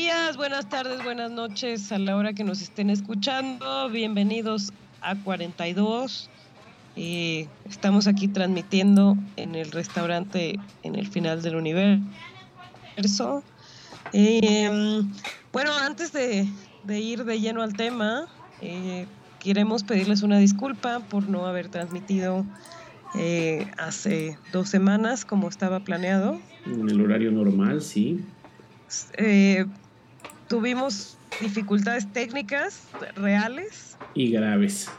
Días, buenas tardes, buenas noches a la hora que nos estén escuchando. Bienvenidos a 42. Eh, estamos aquí transmitiendo en el restaurante en el final del universo. Eh, bueno, antes de, de, ir de lleno al tema, eh, queremos pedirles una disculpa por no haber transmitido eh, hace dos semanas como estaba planeado. En el horario normal, sí. Eh, tuvimos dificultades técnicas reales. Y graves.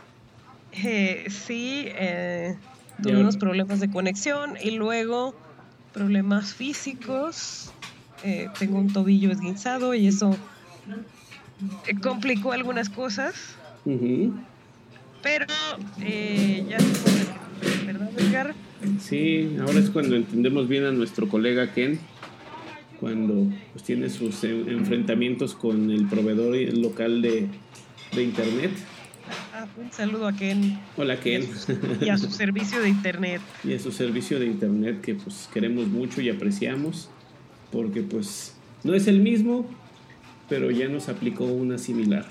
Eh, sí, eh, tuvimos problemas de conexión y luego problemas físicos. Eh, tengo un tobillo esguinzado y eso eh, complicó algunas cosas. Uh -huh. Pero ya se ¿verdad, Edgar? Sí, ahora es cuando entendemos bien a nuestro colega Ken cuando pues, tiene sus enfrentamientos con el proveedor local de, de internet. Ah, un saludo a Ken. Hola Ken. Y a, su, y a su servicio de internet. y a su servicio de internet que pues queremos mucho y apreciamos porque pues no es el mismo, pero ya nos aplicó una similar.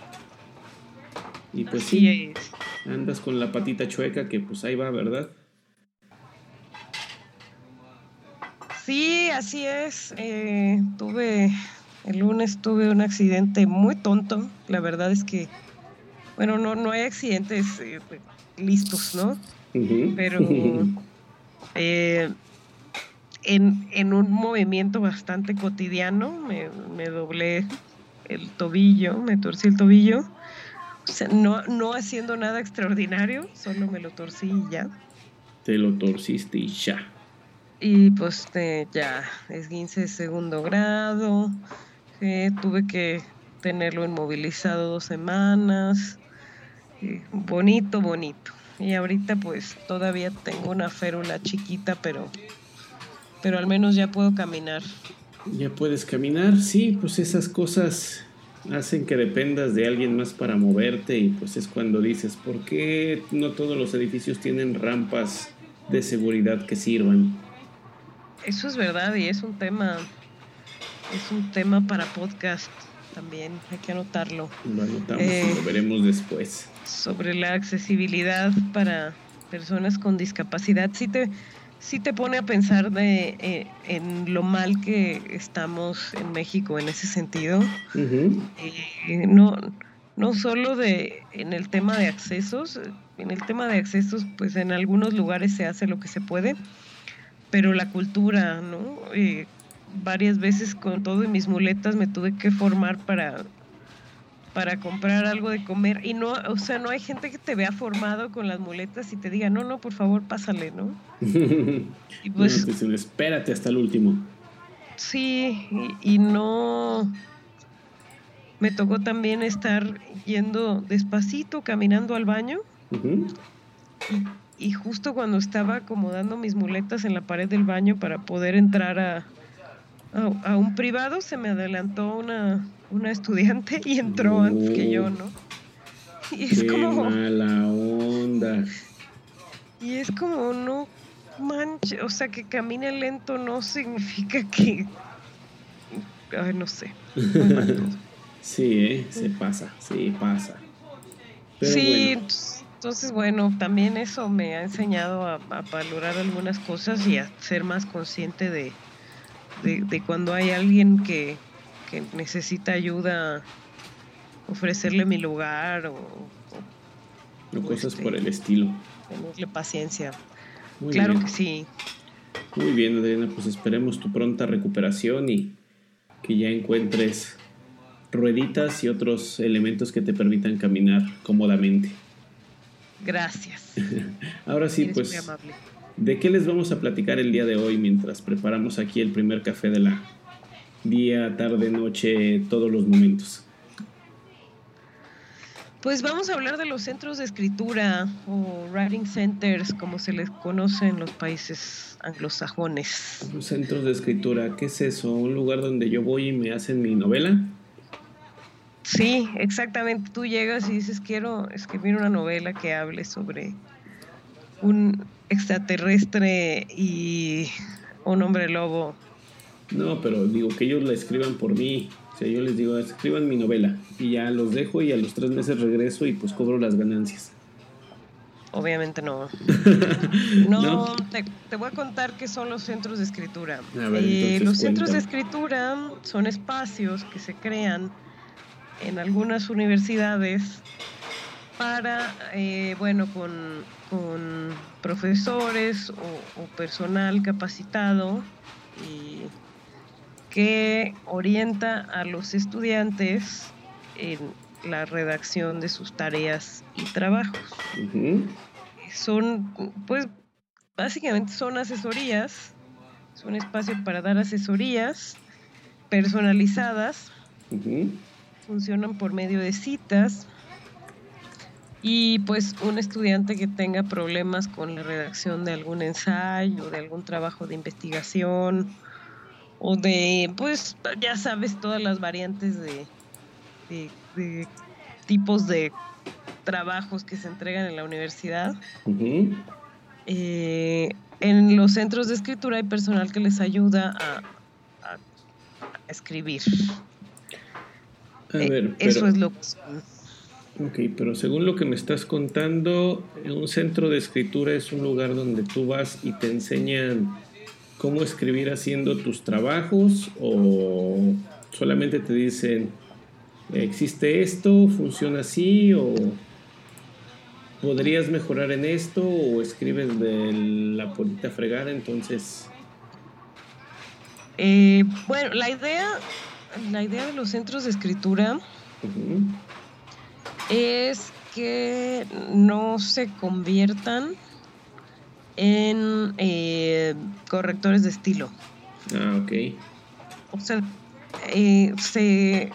Y pues Así sí, es. andas con la patita chueca que pues ahí va, ¿verdad? Sí, así es. Eh, tuve, el lunes tuve un accidente muy tonto. La verdad es que, bueno, no, no hay accidentes eh, listos, ¿no? Uh -huh. Pero eh, en, en, un movimiento bastante cotidiano me, me, doblé el tobillo, me torcí el tobillo. O sea, no, no haciendo nada extraordinario, solo me lo torcí y ya. Te lo torciste y ya. Y pues eh, ya, esguince de segundo grado, eh, tuve que tenerlo inmovilizado dos semanas, bonito, bonito. Y ahorita pues todavía tengo una férula chiquita, pero, pero al menos ya puedo caminar. Ya puedes caminar, sí, pues esas cosas hacen que dependas de alguien más para moverte y pues es cuando dices, ¿por qué no todos los edificios tienen rampas de seguridad que sirvan? Eso es verdad y es un tema, es un tema para podcast también, hay que anotarlo. Lo anotamos eh, y lo veremos después. Sobre la accesibilidad para personas con discapacidad, sí te, sí te pone a pensar de, eh, en lo mal que estamos en México en ese sentido. Uh -huh. eh, no, no solo de, en el tema de accesos, en el tema de accesos, pues en algunos lugares se hace lo que se puede, pero la cultura, ¿no? Eh, varias veces con todo y mis muletas me tuve que formar para para comprar algo de comer y no, o sea, no hay gente que te vea formado con las muletas y te diga, no, no, por favor, pásale, ¿no? y pues, no, pues espérate hasta el último. Sí, y, y, no, me tocó también estar yendo despacito, caminando al baño. Uh -huh. Y, justo cuando estaba acomodando mis muletas en la pared del baño para poder entrar a, a, a un privado, se me adelantó una, una estudiante y entró antes que yo, ¿no? Y es Qué como. mala onda. Y es como, no manche, o sea, que camine lento no significa que. Ay, no sé. sí, ¿eh? se pasa, sí, pasa. Pero sí, bueno. Entonces, bueno, también eso me ha enseñado a, a, valorar algunas cosas y a ser más consciente de, de, de cuando hay alguien que, que, necesita ayuda, ofrecerle mi lugar o, o, o cosas este, por el estilo. Tenerle paciencia. Muy claro bien. que sí. Muy bien, Adriana, pues esperemos tu pronta recuperación y que ya encuentres rueditas y otros elementos que te permitan caminar cómodamente. Gracias. Ahora sí, Eres pues. ¿de qué les vamos a platicar el día de hoy mientras preparamos aquí el primer café de la día, tarde, noche, todos los momentos? Pues vamos a hablar de los centros de escritura o writing centers, como se les conoce en los países anglosajones. Los Centros de escritura, ¿qué es eso? ¿Un lugar donde yo voy y me hacen mi novela? Sí, exactamente. Tú llegas y dices, quiero escribir una novela que hable sobre un extraterrestre y un hombre lobo. No, pero digo que ellos la escriban por mí. O sea, yo les digo, escriban mi novela y ya los dejo y a los tres meses regreso y pues cobro las ganancias. Obviamente no. ¿No? No, Te, te voy a contar qué son los centros de escritura. Ver, Eh, los centros de escritura son espacios que se crean en algunas universidades para, eh, bueno, con, con profesores o, o personal capacitado y que orienta a los estudiantes en la redacción de sus tareas y trabajos son, pues, básicamente son asesorías, es un espacio para dar asesorías personalizadas, Ujú. Funcionan por medio de citas y pues un estudiante que tenga problemas con la redacción de algún ensayo, de algún trabajo de investigación o de, pues, ya sabes, todas las variantes de, de- de tipos de trabajos que se entregan en la universidad. Eh, en los centros de escritura hay personal que les ayuda a, a- a escribir. A Eh, ver, Eso es lo que ok, pero según lo que me estás contando, un centro de escritura es un lugar donde tú vas y te enseñan cómo escribir haciendo tus trabajos o solamente te dicen existe esto, funciona así o podrías mejorar en esto o escribes de la polita fregada, entonces Eh, bueno, la idea, la idea de los centros de escritura es que no se conviertan en eh, correctores de estilo. ah, ok, O sea, eh, se,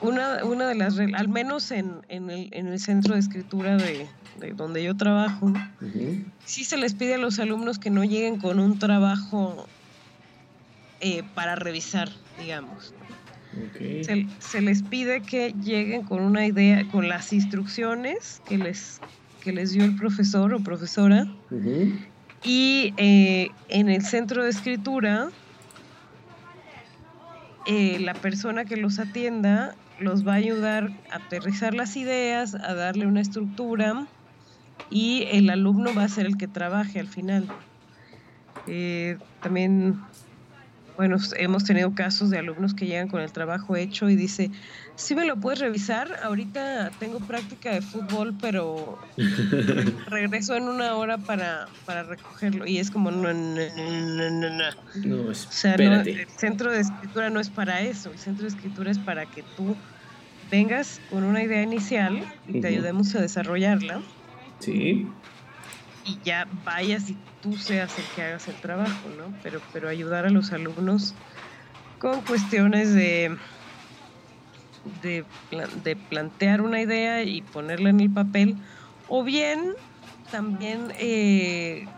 una, una de las reglas, al menos en, en, el, en el centro de escritura de, de donde yo trabajo, sí se les pide a los alumnos que no lleguen con un trabajo eh, para revisar, digamos. Ok, Se, se les pide que lleguen con una idea, con las instrucciones que les, que les dio el profesor o profesora, y eh, en el centro de escritura, eh, la persona que los atienda los va a ayudar a aterrizar las ideas, a darle una estructura y el alumno va a ser el que trabaje al final. Eh, también, bueno, hemos tenido casos de alumnos que llegan con el trabajo hecho y dice, sí me lo puedes revisar, ahorita tengo práctica de fútbol, pero re- regreso en una hora para, para recogerlo. Y es como, no, no, no, no, no. no, O sea, no, el centro de escritura no es para eso. El centro de escritura es para que tú vengas con una idea inicial y te ayudemos a desarrollarla sí, y ya vayas y tú seas el que hagas el trabajo, ¿no? Pero, pero ayudar a los alumnos con cuestiones de, de, pla- de plantear una idea y ponerla en el papel, o bien también eh,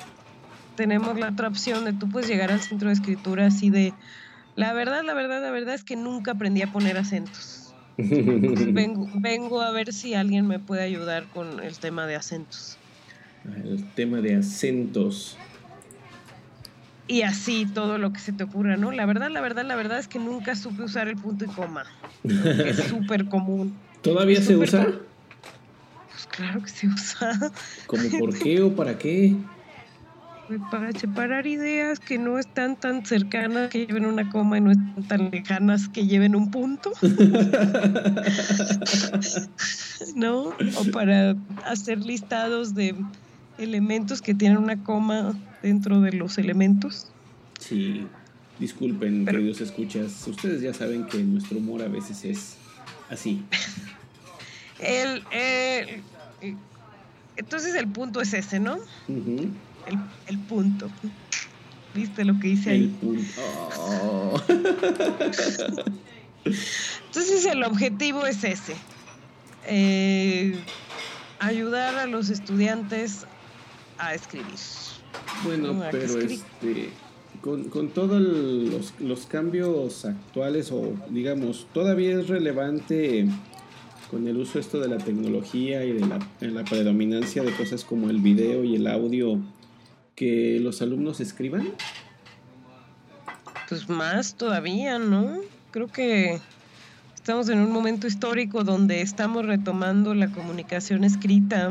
tenemos la otra opción de tú puedes llegar al centro de escritura así de, la verdad, la verdad, la verdad es que nunca aprendí a poner acentos. Vengo, vengo a ver si alguien me puede ayudar con el tema de acentos. El tema de acentos. Y así todo lo que se te ocurra, ¿no? La verdad, la verdad, la verdad es que nunca supe usar el punto y coma. que es súper común. ¿Todavía se usa? com- Pues claro que se usa. ¿Como por qué o para qué? Pues Para separar ideas que no están tan cercanas que lleven una coma y no están tan lejanas que lleven un punto, ¿no? O para hacer listados de elementos que tienen una coma dentro de los elementos. Sí, disculpen, Pero- queridos escuchas. Ustedes ya saben que nuestro humor a veces es Así. el, el- entonces el punto es ese, ¿no? El, el punto. ¿Viste lo que hice El ahí? punto. Oh. Entonces el objetivo es ese. eh, ayudar a los estudiantes a escribir. Bueno, No, ¿a qué pero este, con, con todos los, los cambios actuales, o digamos, todavía es relevante con el uso esto de la tecnología y de la, de la predominancia de cosas como el video y el audio, que los alumnos escriban. Pues más todavía, ¿no? Creo que estamos en un momento histórico donde estamos retomando la comunicación escrita.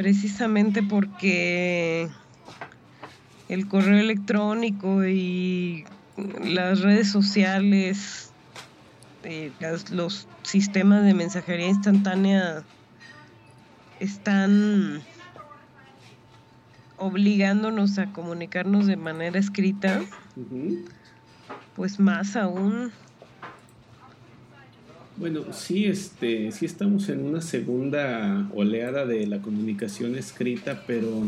Precisamente porque el correo electrónico y las redes sociales, eh, las- los sistemas de mensajería instantánea están obligándonos a comunicarnos de manera escrita, pues más aún. Bueno, sí, este, sí estamos en una segunda oleada de la comunicación escrita, pero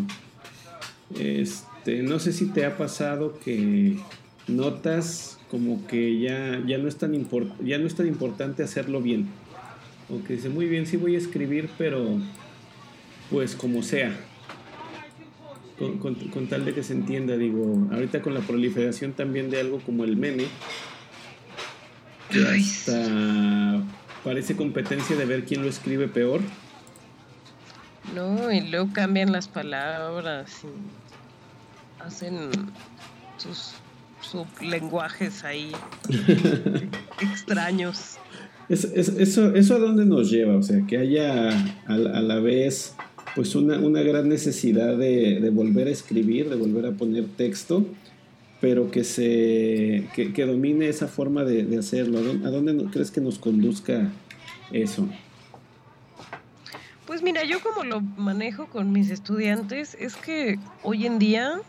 este, no sé si te ha pasado que notas como que ya, ya no es tan ya no es tan importante hacerlo bien. O que dice, muy bien, sí voy a escribir, pero pues como sea. Con, con- con tal de que se entienda, digo, ahorita con la proliferación también de algo como el meme, hasta parece competencia de ver quién lo escribe peor. No, y luego cambian las palabras y hacen sus sublenguajes ahí extraños. Es- es- eso, ¿Eso a dónde nos lleva? O sea, que haya a, a la vez pues una, una gran necesidad de, de volver a escribir, de volver a poner texto, pero que se que, que domine esa forma de, de hacerlo. ¿A dónde, a dónde no- crees que nos conduzca eso? Pues mira, yo como lo manejo con mis estudiantes es que hoy en día,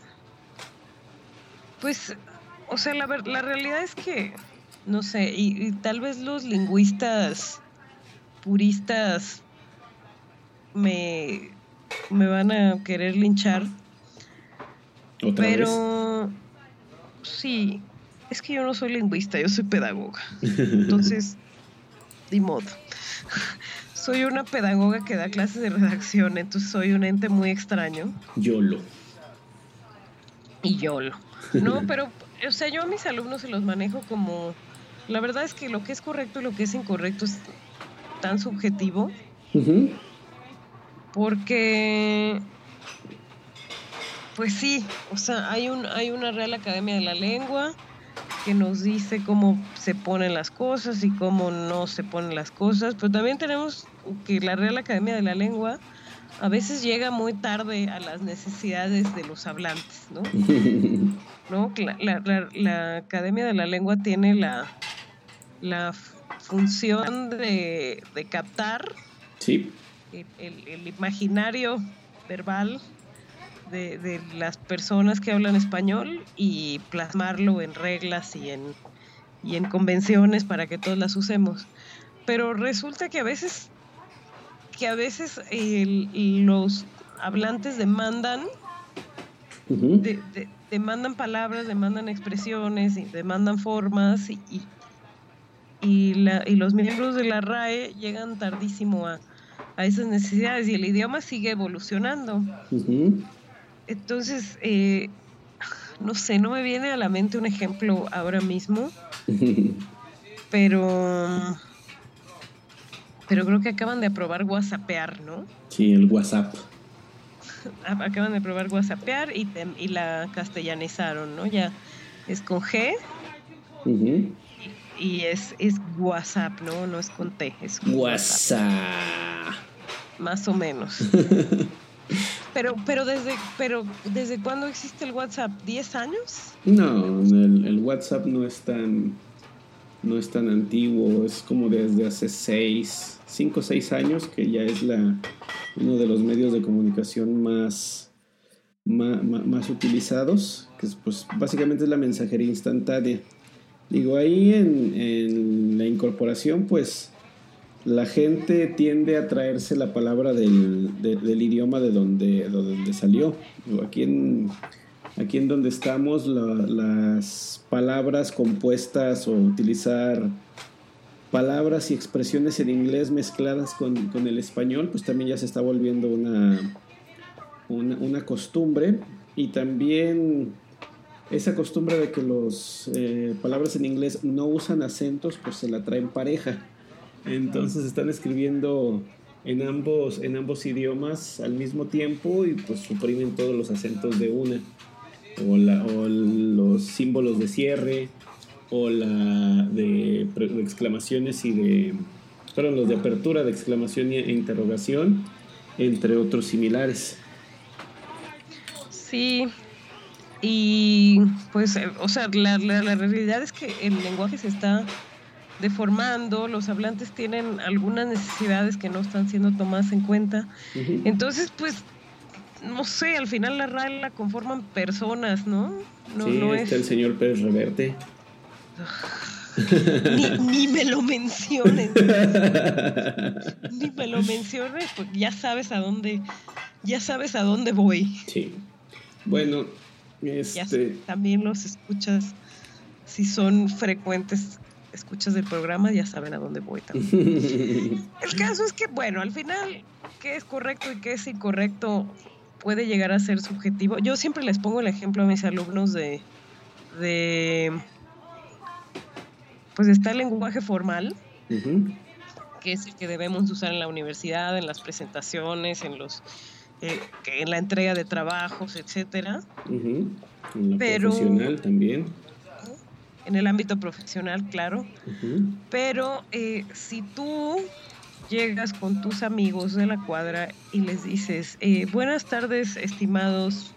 pues, o sea, la, la realidad es que, no sé, y, y tal vez los lingüistas puristas me, me van a querer linchar, Otra pero sí, es que yo no soy lingüista, yo soy pedagoga. Entonces, de modo. Soy una pedagoga que da clases de redacción, entonces soy un ente muy extraño. YOLO. y YOLO. No, pero, o sea, yo a mis alumnos se los manejo como. La verdad es que lo que es correcto y lo que es incorrecto es tan subjetivo porque. Pues sí, o sea, hay, un, hay una Real Academia de la Lengua que nos dice cómo se ponen las cosas y cómo no se ponen las cosas, pero también tenemos que la Real Academia de la Lengua a veces llega muy tarde a las necesidades de los hablantes, ¿no? ¿no? La, la- la- Academia de la Lengua tiene la, la función de, de captar Sí. el, el- el imaginario verbal de, de las personas que hablan español y plasmarlo en reglas y en, y en convenciones para que todos las usemos. Pero resulta que a veces que a veces el- los hablantes demandan Ujú. de- de- demandan palabras, demandan expresiones, y demandan formas y, y, y la- y los miembros de la RAE llegan tardísimo a, a esas necesidades y el idioma sigue evolucionando. Entonces, eh, no sé, no me viene a la mente un ejemplo ahora mismo, pero, pero creo que acaban de aprobar WhatsAppear, ¿no? Sí, el WhatsApp. A- Acaban de aprobar WhatsAppear y, te- y la castellanizaron, ¿no? Ya es con G Ujú. y es, es WhatsApp, ¿no? No es con T, es con WhatsApp. más o menos. Pero, pero desde, pero desde cuándo existe el WhatsApp? ¿10 años? No, el, el WhatsApp no es tan no es tan antiguo, es como desde hace seis, cinco o seis años que ya es la uno de los medios de comunicación más ma- más, utilizados, que es, pues básicamente es la mensajería instantánea. Digo, ahí en la incorporación, pues la gente tiende a traerse la palabra del, idioma de donde, donde salió. Aquí en, aquí en donde estamos, las palabras compuestas o utilizar palabras y expresiones en inglés mezcladas con, con el español, pues también ya se está volviendo una, una, una costumbre. Y también esa costumbre de que las eh, palabras en inglés no usan acentos, pues se la traen pareja. Entonces están escribiendo en ambos, en ambos idiomas al mismo tiempo y pues suprimen todos los acentos de una. O, la, o los símbolos de cierre, o la de, exclamaciones y de. Perdón, los de apertura, de exclamación e interrogación, entre otros similares. Sí, y pues, eh, o sea, la, la realidad es que el lenguaje se está deformando, los hablantes tienen algunas necesidades que no están siendo tomadas en cuenta. Entonces, pues, no sé, al final la RAE la conforman personas, ¿no? No, sí, está el señor Pérez Reverte. ni, me lo menciones. ni me lo menciones, pues ya sabes a dónde, ya sabes a dónde voy. Sí. Bueno, este... también los escuchas si son frecuentes escuchas del programa ya saben a dónde voy también. El caso es que, bueno, al final, qué es correcto y qué es incorrecto puede llegar a ser subjetivo. Yo siempre les pongo el ejemplo a mis alumnos de, de pues está el lenguaje formal, que es el que debemos usar en la universidad, en las presentaciones, en los eh, en la entrega de trabajos, etcétera. En lo Pero, profesional también en el ámbito profesional, claro. Pero eh, si tú llegas con tus amigos de la cuadra y les dices, eh, buenas tardes, estimados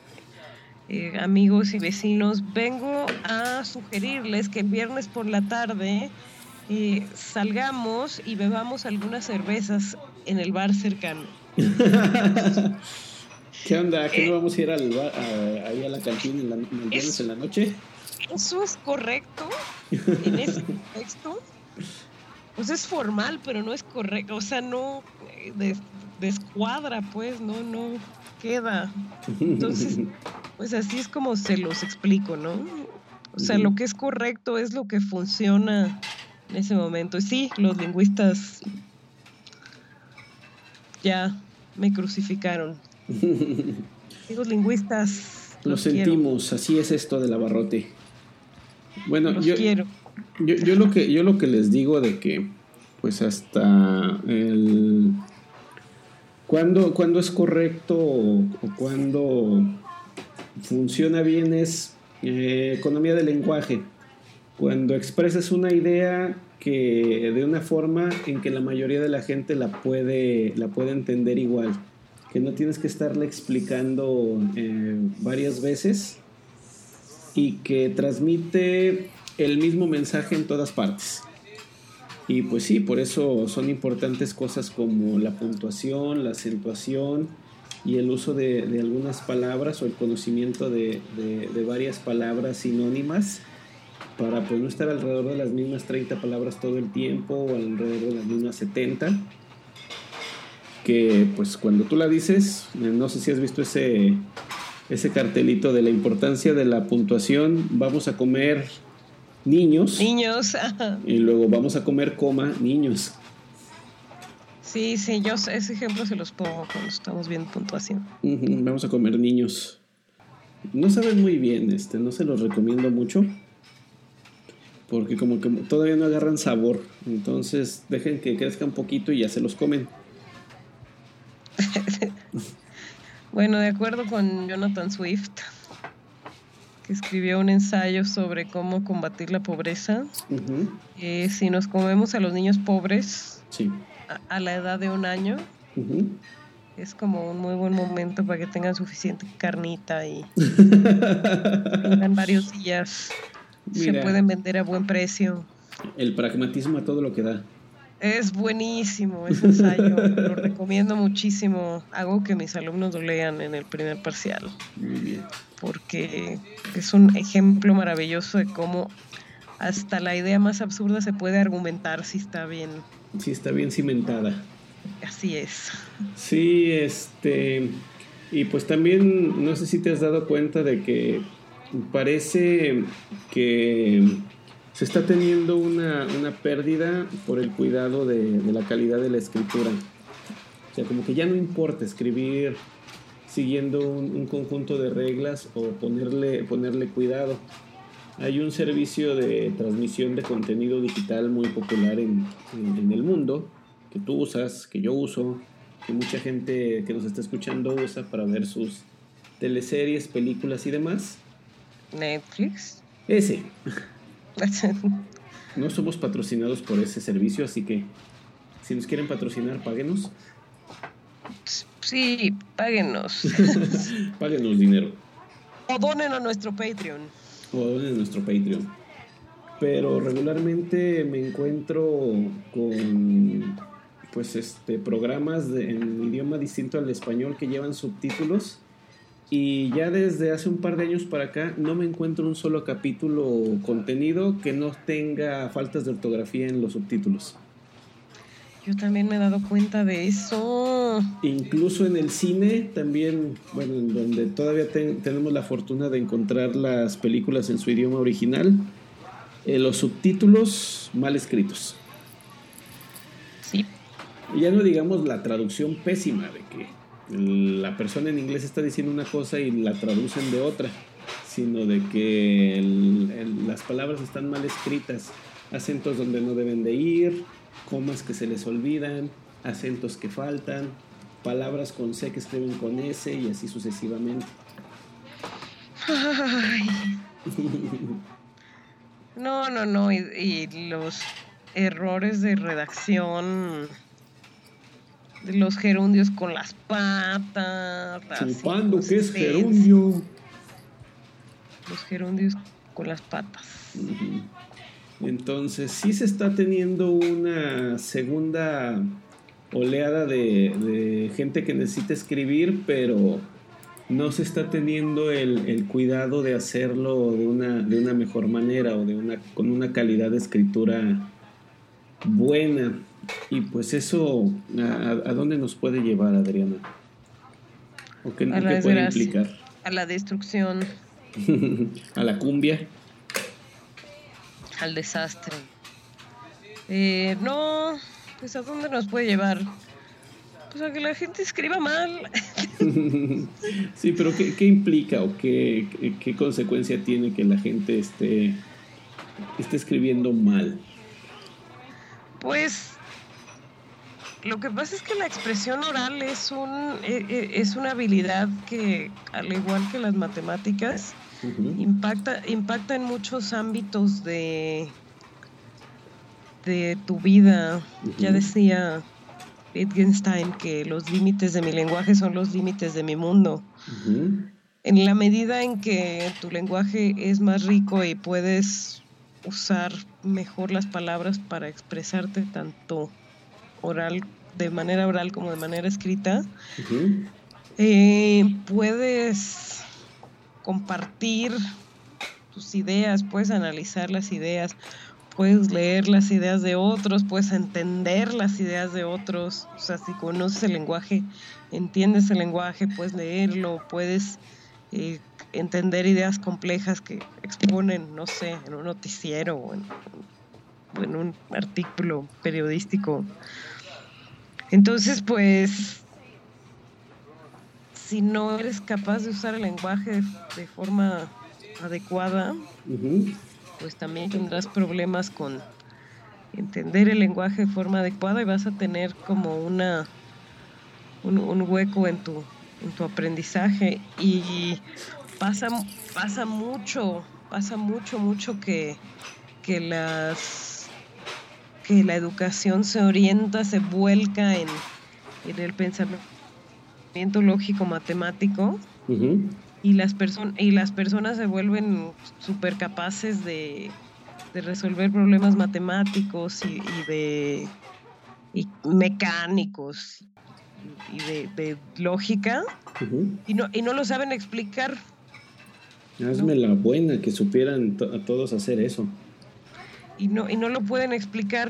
eh, amigos y vecinos, vengo a sugerirles que el viernes por la tarde salgamos y bebamos algunas cervezas en el bar cercano. ¿Qué onda? ¿Qué no vamos a ir al ahí a la cantina en el viernes en la noche? Eso es correcto en ese contexto. Pues es formal, pero no es correcto. O sea, no eh, descuadra, pues, no, no queda. Entonces, pues así es como se los explico, ¿no? O sea, lo que es correcto es lo que funciona en ese momento. Y sí, los lingüistas ya me crucificaron. Los lingüistas. Lo sentimos, así es esto del abarrote. Bueno, yo, Yo, lo que, yo lo que les digo de que, pues hasta el... Cuando, cuando es correcto o, cuando funciona bien es eh, economía del lenguaje. Cuando expresas una idea que de una forma en que la mayoría de la gente la puede, la puede entender igual, que no tienes que estarle explicando eh, varias veces y que transmite el mismo mensaje en todas partes. Y pues sí, por eso son importantes cosas como la puntuación, la acentuación y el uso de, algunas palabras o el conocimiento de, varias palabras sinónimas para pues no estar alrededor de las mismas 30 palabras todo el tiempo o alrededor de las mismas 70 que pues cuando tú la dices, no sé si has visto ese ese cartelito de la importancia de la puntuación. Vamos a comer niños. Niños. y luego vamos a comer coma niños. Sí, sí, yo ese ejemplo se los pongo cuando estamos viendo puntuación. vamos a comer niños. No saben muy bien, este, no se los recomiendo mucho. Porque como que todavía no agarran sabor. Entonces dejen que crezca un poquito y ya se los comen. Bueno, de acuerdo con Jonathan Swift, que escribió un ensayo sobre cómo combatir la pobreza, eh, si nos comemos a los niños pobres a, la edad de un año, es como un muy buen momento para que tengan suficiente carnita y tengan varios días. Se pueden vender a buen precio. El pragmatismo a todo lo que da. Es buenísimo ese ensayo, lo recomiendo muchísimo. Hago que mis alumnos lo lean en el primer parcial. Muy bien. Porque es un ejemplo maravilloso de cómo hasta la idea más absurda se puede argumentar si está bien. Si está bien cimentada. Así es. Sí, este. Y pues también, no sé si te has dado cuenta de que parece que se está teniendo una, pérdida por el cuidado de, la calidad de la escritura. O sea, como que ya no importa escribir siguiendo un, conjunto de reglas o ponerle, ponerle cuidado. Hay un servicio de transmisión de contenido digital muy popular en, en el mundo, que tú usas, que yo uso, que mucha gente que nos está escuchando usa para ver sus teleseries, películas y demás. Netflix. Ese. No somos patrocinados por ese servicio, así que si nos quieren patrocinar, páguenos. Sí, páguenos. páguenos dinero. O donen a nuestro Patreon. O donen a nuestro Patreon. Pero regularmente me encuentro con pues este programas de, en idioma distinto al español que llevan subtítulos y ya desde hace un par de años para acá no me encuentro un solo capítulo contenido que no tenga faltas de ortografía en los subtítulos. Yo también me he dado cuenta de eso. Incluso en el cine también, bueno, en donde todavía tenemos la fortuna de encontrar las películas en su idioma original, eh, los subtítulos mal escritos. Sí. Y ya no digamos la traducción pésima de que la persona en inglés está diciendo una cosa y la traducen de otra, sino de que las palabras están mal escritas, acentos donde no deben de ir, comas que se les olvidan, acentos que faltan, palabras con C que escriben con S y así sucesivamente. No, no, no, y los errores de redacción los gerundios con las patas. Chupando, ¿qué es gerundio? Los gerundios con las patas. Entonces, sí se está teniendo una segunda oleada de, gente que necesita escribir, pero no se está teniendo el, el, cuidado de hacerlo de una, de una mejor manera o de una, con una calidad de escritura buena. Y pues eso, ¿a, dónde nos puede llevar, Adriana? ¿O qué, puede implicar? A la destrucción. a la cumbia. Al desastre. Eh, no, pues a dónde nos puede llevar. Pues a que la gente escriba mal. sí, pero ¿qué, qué implica o qué, qué, qué, consecuencia tiene que la gente esté, esté escribiendo mal? Pues lo que pasa es que la expresión oral es, un, e, e, es una habilidad que, al igual que las matemáticas, impacta, impacta en muchos ámbitos de, de tu vida. Ya decía Wittgenstein que los límites de mi lenguaje son los límites de mi mundo. En la medida en que tu lenguaje es más rico y puedes usar mejor las palabras para expresarte tanto oral, de manera oral como de manera escrita, eh, puedes compartir tus ideas, puedes analizar las ideas, puedes leer las ideas de otros, puedes entender las ideas de otros, o sea, si conoces el lenguaje, entiendes el lenguaje, puedes leerlo, puedes eh, entender ideas complejas que exponen, no sé, en un noticiero o en, en un artículo periodístico. Entonces, pues, si no eres capaz de usar el lenguaje de forma adecuada, pues también tendrás problemas con entender el lenguaje de forma adecuada y vas a tener como una un, un hueco en tu, en tu aprendizaje. Y pasa, pasa mucho, pasa mucho, mucho que, que las que la educación se orienta, se vuelca en, en el pensamiento lógico matemático y las personas y las personas se vuelven súper capaces de, de, resolver problemas matemáticos y, de y mecánicos y de, de lógica y, no, y no lo saben explicar. Hazme la buena que supieran a todos hacer eso. Y no, y no lo pueden explicar.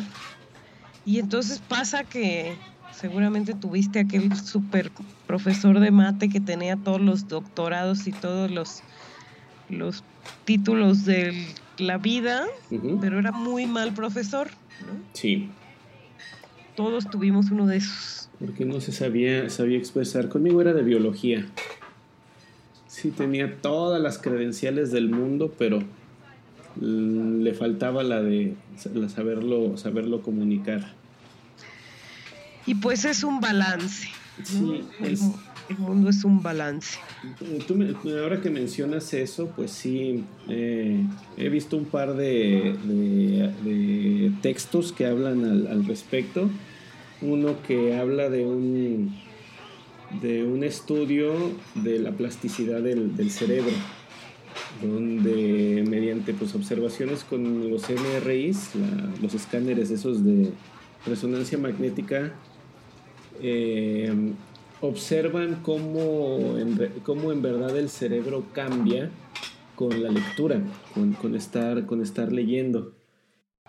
Y entonces pasa que seguramente tuviste aquel super profesor de mate que tenía todos los doctorados y todos los, los títulos de la vida, pero era muy mal profesor. Sí. Todos tuvimos uno de esos. Porque no se sabía, sabía expresar. Conmigo era de biología. Sí, tenía todas las credenciales del mundo, pero le faltaba la de saberlo, saberlo comunicar. Y pues es un balance. Sí, el, mundo es un balance. ahora que mencionas eso, pues sí, eh, he visto un par de, textos que hablan al, respecto. Uno que habla de un, de un estudio de la plasticidad del, cerebro, donde mediante pues, observaciones con los MRIs, los escáneres esos de resonancia magnética, eh, observan cómo en, cómo en verdad el cerebro cambia con la lectura, con, estar, con estar leyendo.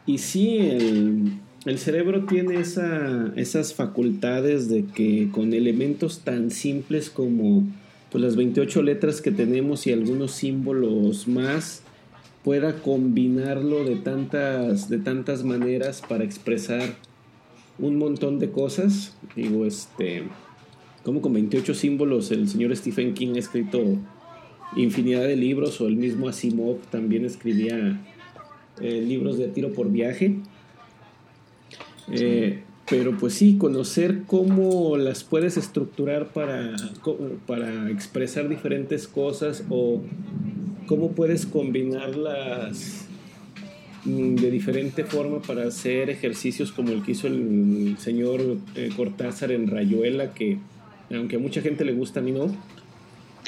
Y sí, el, cerebro tiene esa, esas facultades de que con elementos tan simples como pues, las 28 letras que tenemos y algunos símbolos más, pueda combinarlo de tantas, de tantas maneras para expresar un montón de cosas. Digo, este, como con 28 símbolos el señor Stephen King ha escrito infinidad de libros, o el mismo Asimov también escribía eh, libros de tiro por viaje. Eh, pero pues sí, conocer cómo las puedes estructurar para, para expresar diferentes cosas o cómo puedes combinarlas Mm, de diferente forma para hacer ejercicios como el que hizo el señor eh, Cortázar en Rayuela, que aunque a mucha gente le gusta, a mí no.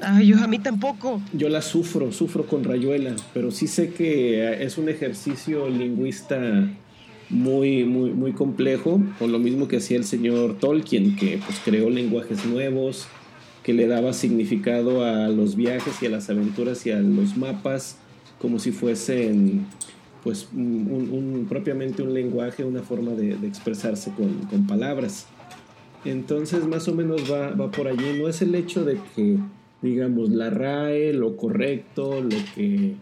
Ay, yo a mí tampoco. Yo la sufro, sufro con Rayuela, pero sí sé que es un ejercicio lingüista muy, muy, muy complejo, o lo mismo que hacía el señor Tolkien, que pues creó lenguajes nuevos, que le daba significado a los viajes y a las aventuras y a los mapas, como si fuesen pues propiamente un lenguaje, una forma de, expresarse con, palabras. Entonces más o menos va, por allí. No es el hecho de que, digamos, la RAE, lo correcto, lo que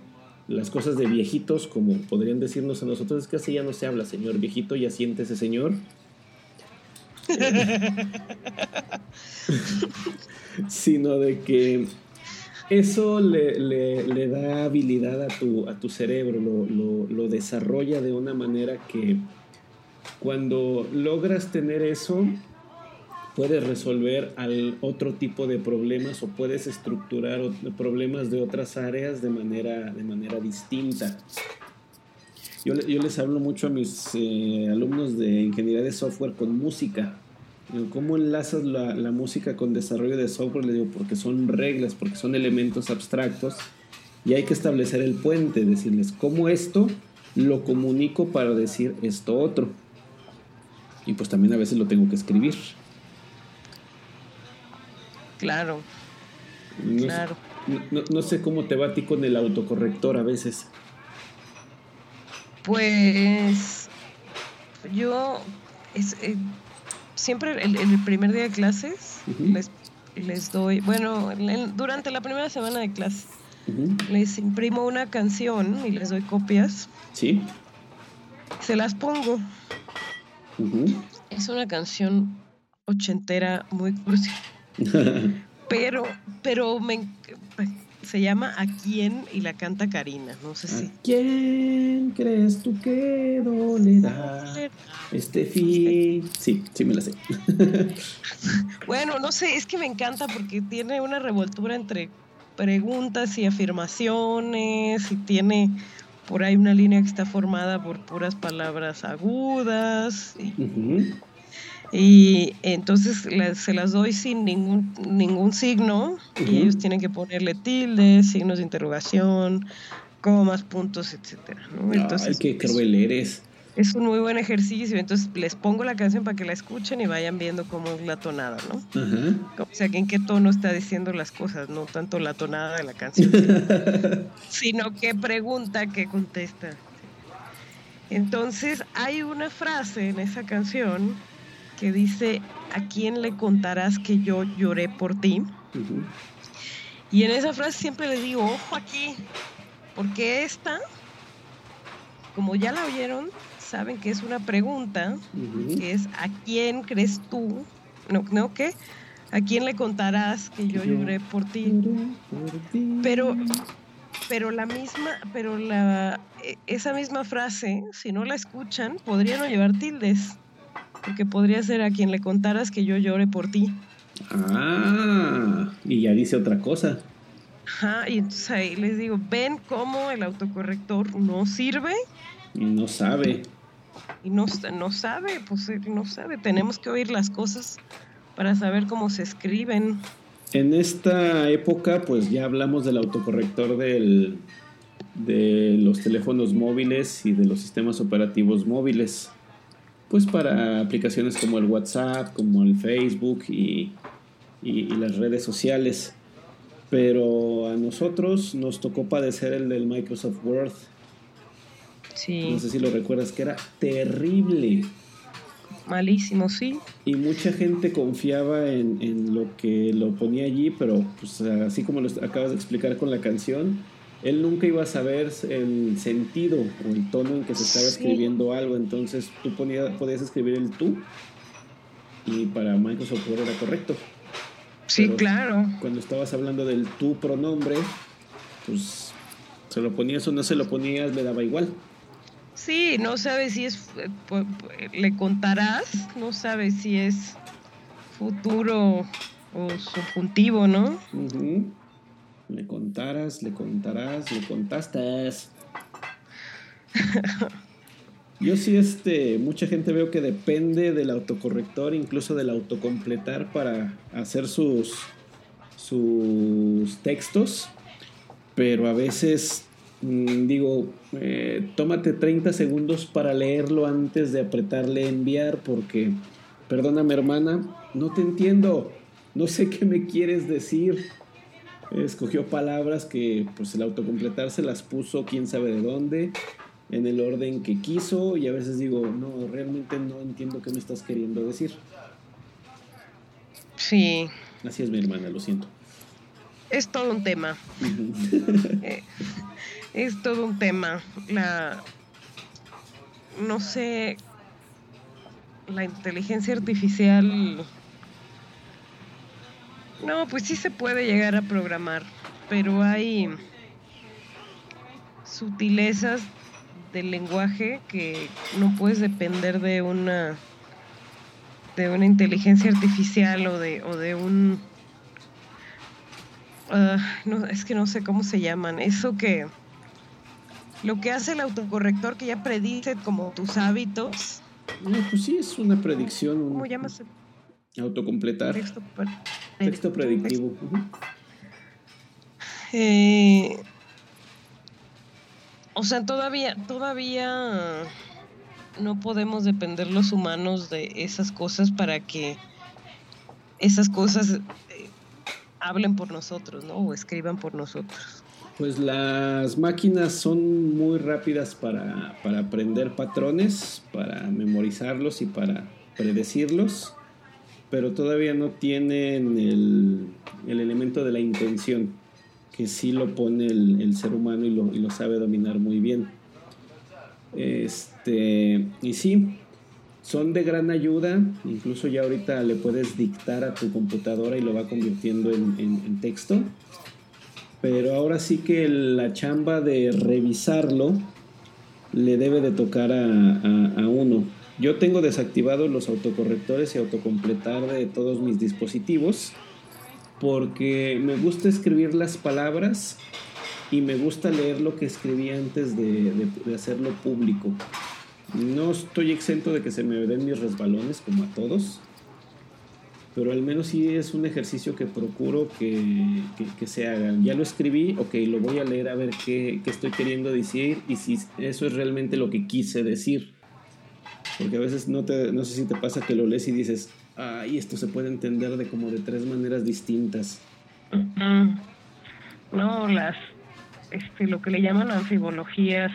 las cosas de viejitos, como podrían decirnos a nosotros, es que así ya no se habla, señor viejito, ya siente ese señor. sino de que eso le, da habilidad a tu, a tu cerebro, lo, desarrolla de una manera que cuando logras tener eso, puedes resolver otro tipo de problemas o puedes estructurar problemas de otras áreas de manera, de manera distinta. Yo, les hablo mucho a mis eh, alumnos de ingeniería de software con música ¿Cómo enlazas la, música con desarrollo de software? Le digo, porque son reglas, porque son elementos abstractos y hay que establecer el puente, decirles cómo esto lo comunico para decir esto otro. Y pues también a veces lo tengo que escribir. Claro. No claro. Sé, no, sé cómo te va a ti con el autocorrector a veces. Pues yo es, eh, siempre el, el, primer día de clases les, les, doy, bueno, durante la primera semana de clases les imprimo una canción y les doy copias. Sí. Se las pongo. Es una canción ochentera muy cursi. Pero, pero me, se llama ¿A quién? y la canta Karina, no sé si. ¿A quién crees tú que dolerá este fin? Sí, sí me la sé. bueno, no sé, es que me encanta porque tiene una revoltura entre preguntas y afirmaciones y tiene por ahí una línea que está formada por puras palabras agudas. Y, y entonces se las doy sin ningún, ningún signo y ellos tienen que ponerle tildes, signos de interrogación, comas, puntos, etcétera. Entonces, Ay, qué cruel eres. Es un muy buen ejercicio, entonces les pongo la canción para que la escuchen y vayan viendo cómo es la tonada, ¿no? O sea, en qué tono está diciendo las cosas, no tanto la tonada de la canción, sino qué pregunta, qué contesta. Entonces hay una frase en esa canción que dice, ¿a quién le contarás que yo lloré por ti? Y en esa frase siempre le digo, ojo aquí, porque esta, como ya la oyeron, saben que es una pregunta, que es ¿a quién crees tú? No, no, ¿qué? ¿A quién le contarás que yo lloré por ti? Pero, pero la misma, pero la, e, esa misma frase, si no la escuchan, podría no llevar tildes. Porque podría ser a quien le contaras que yo llore por ti. Ah, y ya dice otra cosa. Ajá, y entonces ahí les digo, ven cómo el autocorrector no sirve. Y no sabe. Y no, no sabe, pues no sabe. Tenemos que oír las cosas para saber cómo se escriben. En esta época, pues ya hablamos del autocorrector del, de los teléfonos móviles y de los sistemas operativos móviles. Pues para aplicaciones como el WhatsApp, como el Facebook y, y, las redes sociales. Pero a nosotros nos tocó padecer el del Microsoft Word. Sí. No sé si lo recuerdas, que era terrible malísimo, sí. Y mucha gente confiaba en, lo que lo ponía allí, pero pues así como lo acabas de explicar con la canción, él nunca iba a saber el sentido o el tono en que se estaba escribiendo algo, entonces tú podías escribir el tú y para Microsoft Word era correcto. Sí, claro. Cuando estabas hablando del tu pronombre, pues se lo ponías o no se lo ponías, le daba igual. Sí, no sabes si es, le contarás, no sabes si es futuro o subjuntivo, ¿no? Le contarás, le contarás, le contaste. Yo sí, este, mucha gente veo que depende del autocorrector, incluso del autocompletar para hacer sus, sus textos, pero a veces Mm, digo, eh, tómate 30 segundos para leerlo antes de apretarle enviar porque, perdóname hermana, no te entiendo, no sé qué me quieres decir. Escogió palabras que pues el autocompletar se las puso quién sabe de dónde, en el orden que quiso y a veces digo, no, realmente no entiendo qué me estás queriendo decir. Sí. Así es mi hermana, lo siento. Es todo un tema es todo un tema. La, no sé, la inteligencia artificial... No, pues sí se puede llegar a programar, pero hay sutilezas del lenguaje que no puedes depender de una de una inteligencia artificial o de o de un ah, no es que no sé cómo se llaman eso que lo que hace el autocorrector que ya predice como tus hábitos. pues sí, es una predicción. ¿Cómo llamas? Autocompletar. Texto, Texto predictivo. Eh, o sea, todavía, todavía no podemos depender los humanos de esas cosas para que esas cosas eh, hablen por nosotros, ¿no? O escriban por nosotros. Pues las máquinas son muy rápidas para, aprender patrones, para memorizarlos y para predecirlos, pero todavía no tienen el, elemento de la intención, que sí lo pone el, ser humano y lo, y lo, sabe dominar muy bien. Este, y sí, son de gran ayuda, incluso ya ahorita le puedes dictar a tu computadora y lo va convirtiendo en, en texto pero ahora sí que la chamba de revisarlo le debe de tocar a, uno. Yo tengo desactivados los autocorrectores y autocompletar de todos mis dispositivos porque me gusta escribir las palabras y me gusta leer lo que escribí antes de, de hacerlo público. No estoy exento de que se me den mis resbalones como a todos, pero al menos sí es un ejercicio que procuro que, se haga. Ya lo escribí, ok, lo voy a leer a ver qué, estoy queriendo decir y si eso es realmente lo que quise decir. Porque a veces no, te, no sé si te pasa que lo lees y dices, ay, esto se puede entender de como de tres maneras distintas. No, las, este, lo que le llaman anfibologías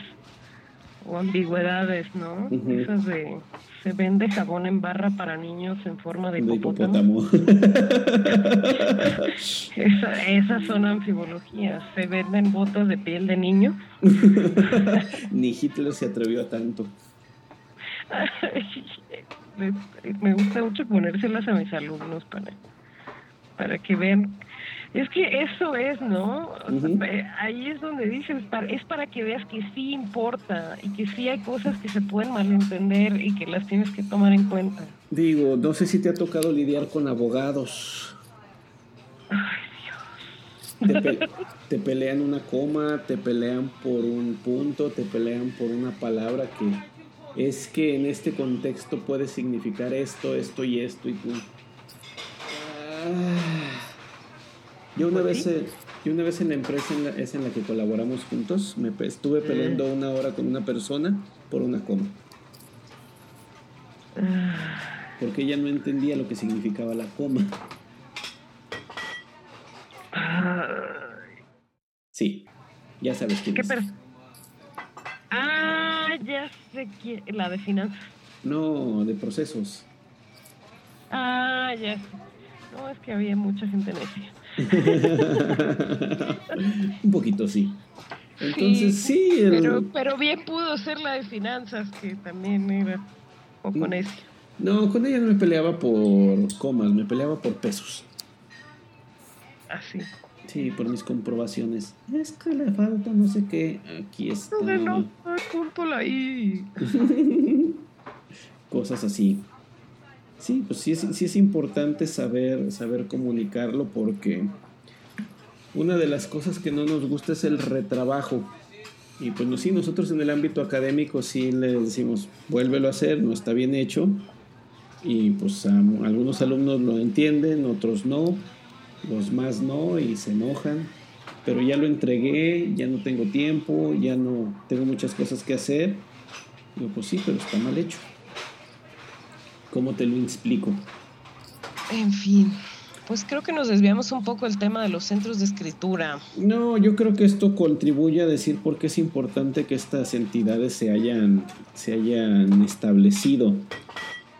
o ambigüedades, ¿no? Esas de se vende jabón en barra para niños en forma de hipopótamo. esas son anfibologías. Se venden botas de piel de niño. Ni Hitler se atrevió a tanto. Me gusta mucho ponérselas a mis alumnos para, para que vean es que eso es, ¿no? ahí es donde dices, es para que veas que sí importa y que sí hay cosas que se pueden malentender y que las tienes que tomar en cuenta. Digo, no sé si te ha tocado lidiar con abogados. Ay, Dios. Te, pelean una coma, te pelean por un punto, te pelean por una palabra que es que en este contexto puede significar esto, esto y esto y tú. Ah. Yo una vez, yo una vez en la empresa en la, es en la que colaboramos juntos, me estuve mm. peleando una hora con una persona por una coma. Ah. Porque ella no entendía lo que significaba la coma. Sí, ya sabes quién es. Ah, ya sé quién. La de finanzas. No, de procesos. Ah, ya No, es que había mucha gente necia. Un poquito sí. Entonces sí, pero, bien pudo ser la de finanzas, que también era o con ese. No, con ella no me peleaba por comas, me peleaba por pesos. Así. Ah, sí, por mis comprobaciones. Es que le falta no sé qué. Aquí está. No, no, ahí. Cosas así. Sí, pues sí es, sí es importante saber, saber comunicarlo porque una de las cosas que no nos gusta es el retrabajo. Y pues sí, nosotros en el ámbito académico sí le decimos, vuélvelo a hacer, no está bien hecho. Y pues algunos alumnos lo entienden, otros no, los más no y se enojan. Pero ya lo entregué, ya no tengo tiempo, ya no tengo muchas cosas que hacer. Digo, pues sí, pero está mal hecho. ¿Cómo te lo explico? En fin, pues creo que nos desviamos un poco del tema de los centros de escritura. No, yo creo que esto contribuye a decir por qué es importante que estas entidades se hayan, se hayan establecido,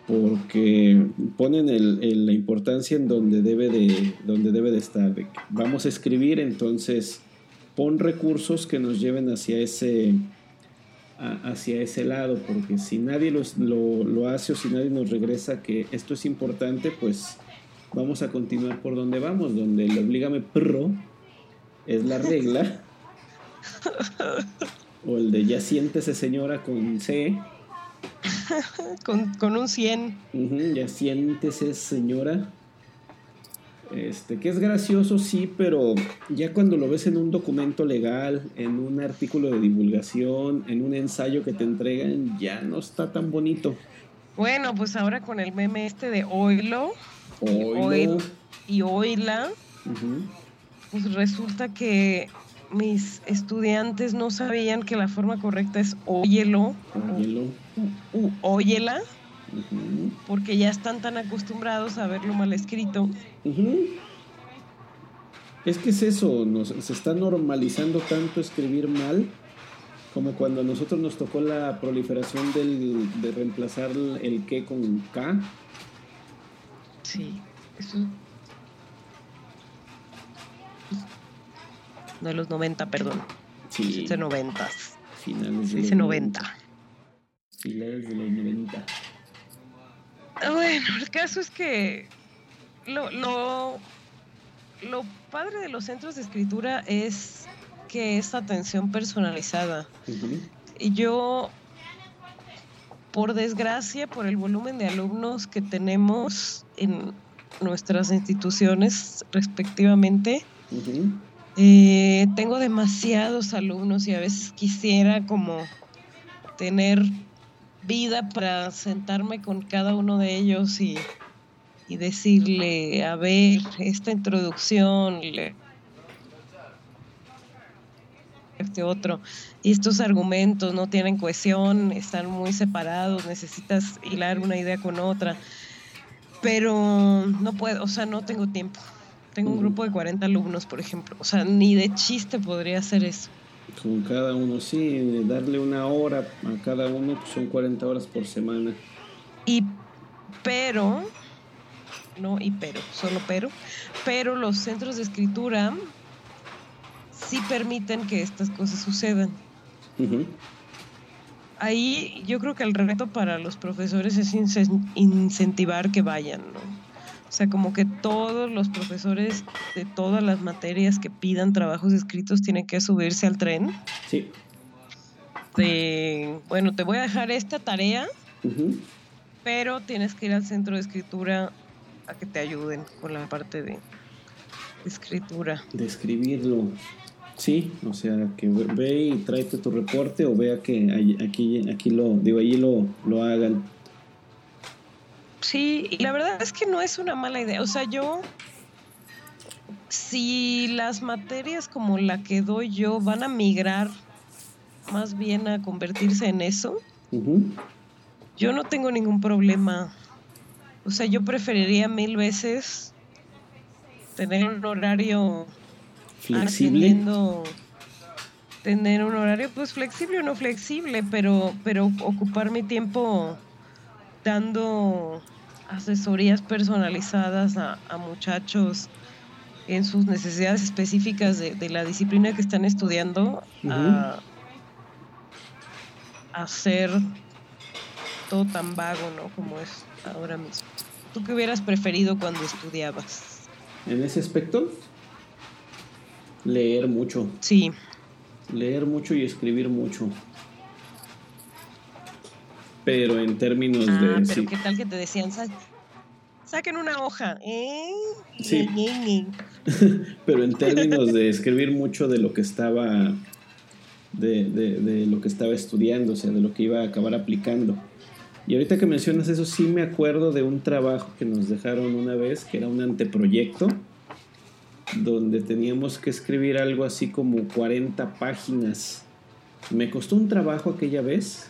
porque ponen el, la importancia en donde debe de, donde debe de estar. vamos a escribir, entonces pon recursos que nos lleven hacia ese hacia ese lado, porque si nadie lo, lo, hace o si nadie nos regresa que esto es importante, pues vamos a continuar por donde vamos, donde el oblígame pro es la regla, o el de ya siéntese señora con C. con, con un 100. ya siéntese señora. Este, que es gracioso, sí, pero ya cuando lo ves en un documento legal, en un artículo de divulgación, en un ensayo que te entregan, ya no está tan bonito. Bueno, pues ahora con el meme este de Oilo, y Oila, pues resulta que mis estudiantes no sabían que la forma correcta es óyelo, óyela porque ya están tan acostumbrados a verlo mal escrito. Es que es eso, se está normalizando tanto escribir mal como cuando a nosotros nos tocó la proliferación del, de reemplazar el que con K. Sí, eso. De los 90, perdón. Sí. 90. Finales de dice 90. Finales de los 90. Bueno, el caso es que lo, lo, padre de los centros de escritura es que es atención personalizada. Y yo, por desgracia, por el volumen de alumnos que tenemos en nuestras instituciones respectivamente, eh, tengo demasiados alumnos y a veces quisiera como tener vida para sentarme con cada uno de ellos y, decirle, a ver, esta introducción, este otro, y estos argumentos no tienen cohesión, están muy separados, necesitas hilar una idea con otra, pero no puedo, o sea, no tengo tiempo. Tengo un grupo de 40 alumnos, por ejemplo, o sea, ni de chiste podría hacer eso. Con cada uno, sí, darle una hora a cada uno, pues son 40 horas por semana. Y pero, no y pero, solo pero, pero los centros de escritura sí permiten que estas cosas sucedan. Ahí yo creo que el reto para los profesores es ince- incentivar que vayan, ¿no? O sea, como que todos los profesores de todas las materias que pidan trabajos escritos tienen que subirse al tren Sí. de, bueno, te voy a dejar esta tarea, pero tienes que ir al centro de escritura a que te ayuden con la parte de escritura. De escribirlo. Sí, o sea, que ve- y tráete tu reporte o vea que aquí, aquí lo, digo, allí lo, lo hagan. Sí, y la verdad es que no es una mala idea. O sea, yo, si las materias como la que doy yo van a migrar más bien a convertirse en eso, yo no tengo ningún problema. O sea, yo preferiría mil veces tener un horario Flexible. tener un horario pues flexible o no flexible, pero, pero ocupar mi tiempo dando asesorías personalizadas a, a muchachos en sus necesidades específicas de, de la disciplina que están estudiando a, a hacer todo tan vago, ¿no? Como es ahora mismo. ¿Tú qué hubieras preferido cuando estudiabas? En ese aspecto, leer mucho. Sí. Leer mucho y escribir mucho. Pero en términos Ah, de... pero sí, ¿qué tal que te decían? "Sa- Saquen una hoja. ¿eh? Sí. Pero en términos de escribir mucho de lo que estaba... De, de- de lo que estaba estudiando, o sea, de lo que iba a acabar aplicando. Y ahorita que mencionas eso, sí me acuerdo de un trabajo que nos dejaron una vez, que era un anteproyecto, donde teníamos que escribir algo así como 40 páginas. Me costó un trabajo aquella vez,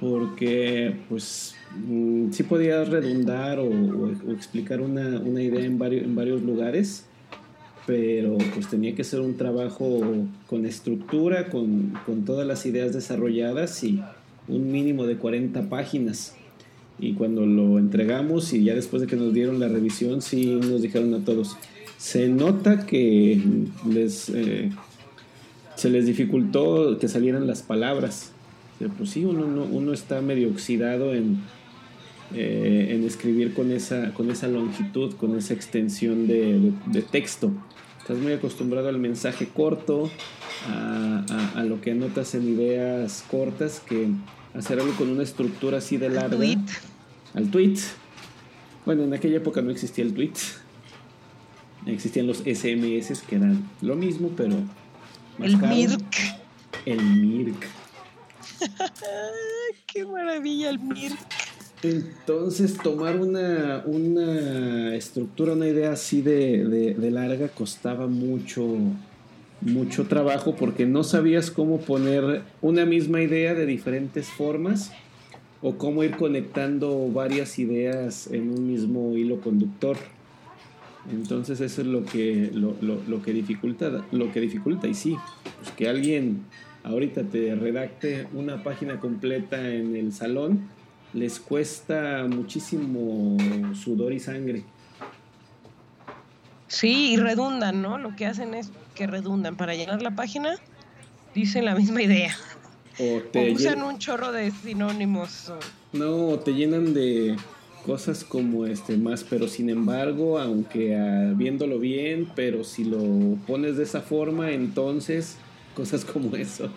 porque pues mm, sí podía redundar o, o- o explicar una, una idea en varios, en varios lugares, pero pues tenía que ser un trabajo con estructura, con, con todas las ideas desarrolladas y un mínimo de 40 páginas. Y cuando lo entregamos y ya después de que nos dieron la revisión, sí nos dijeron a todos, se nota que les, eh, se les dificultó que salieran las palabras. O sea, Pues sí, uno, no- uno está medio oxidado en, eh, en escribir con esa, con esa longitud, con esa extensión de, de- de texto. Estás muy acostumbrado al mensaje corto, a, a- a lo que anotas en ideas cortas, que hacer algo con una estructura así de larga. Tweet. Al tweet. Bueno, en aquella época no existía el tweet. Existían los SMS que eran lo mismo, pero más El caro. MIRC. El MIRC. Qué maravilla el MIRC. Entonces, tomar una, una estructura, una idea así de, de- de larga costaba mucho, mucho trabajo porque no sabías cómo poner una misma idea de diferentes formas o cómo ir conectando varias ideas en un mismo hilo conductor. Entonces eso es lo que, lo, lo- lo que dificulta, lo que dificulta y sí, pues que alguien ahorita te redacte una página completa en el salón, les cuesta muchísimo sudor y sangre. Sí, y redundan, ¿no? Lo que hacen es que redundan. Para llenar la página, dicen la misma idea. O O te, usan llen- un chorro de sinónimos. o- no, te llenan de cosas como este más, pero sin embargo, aunque ah, viéndolo bien, pero si lo pones de esa forma, entonces cosas como eso.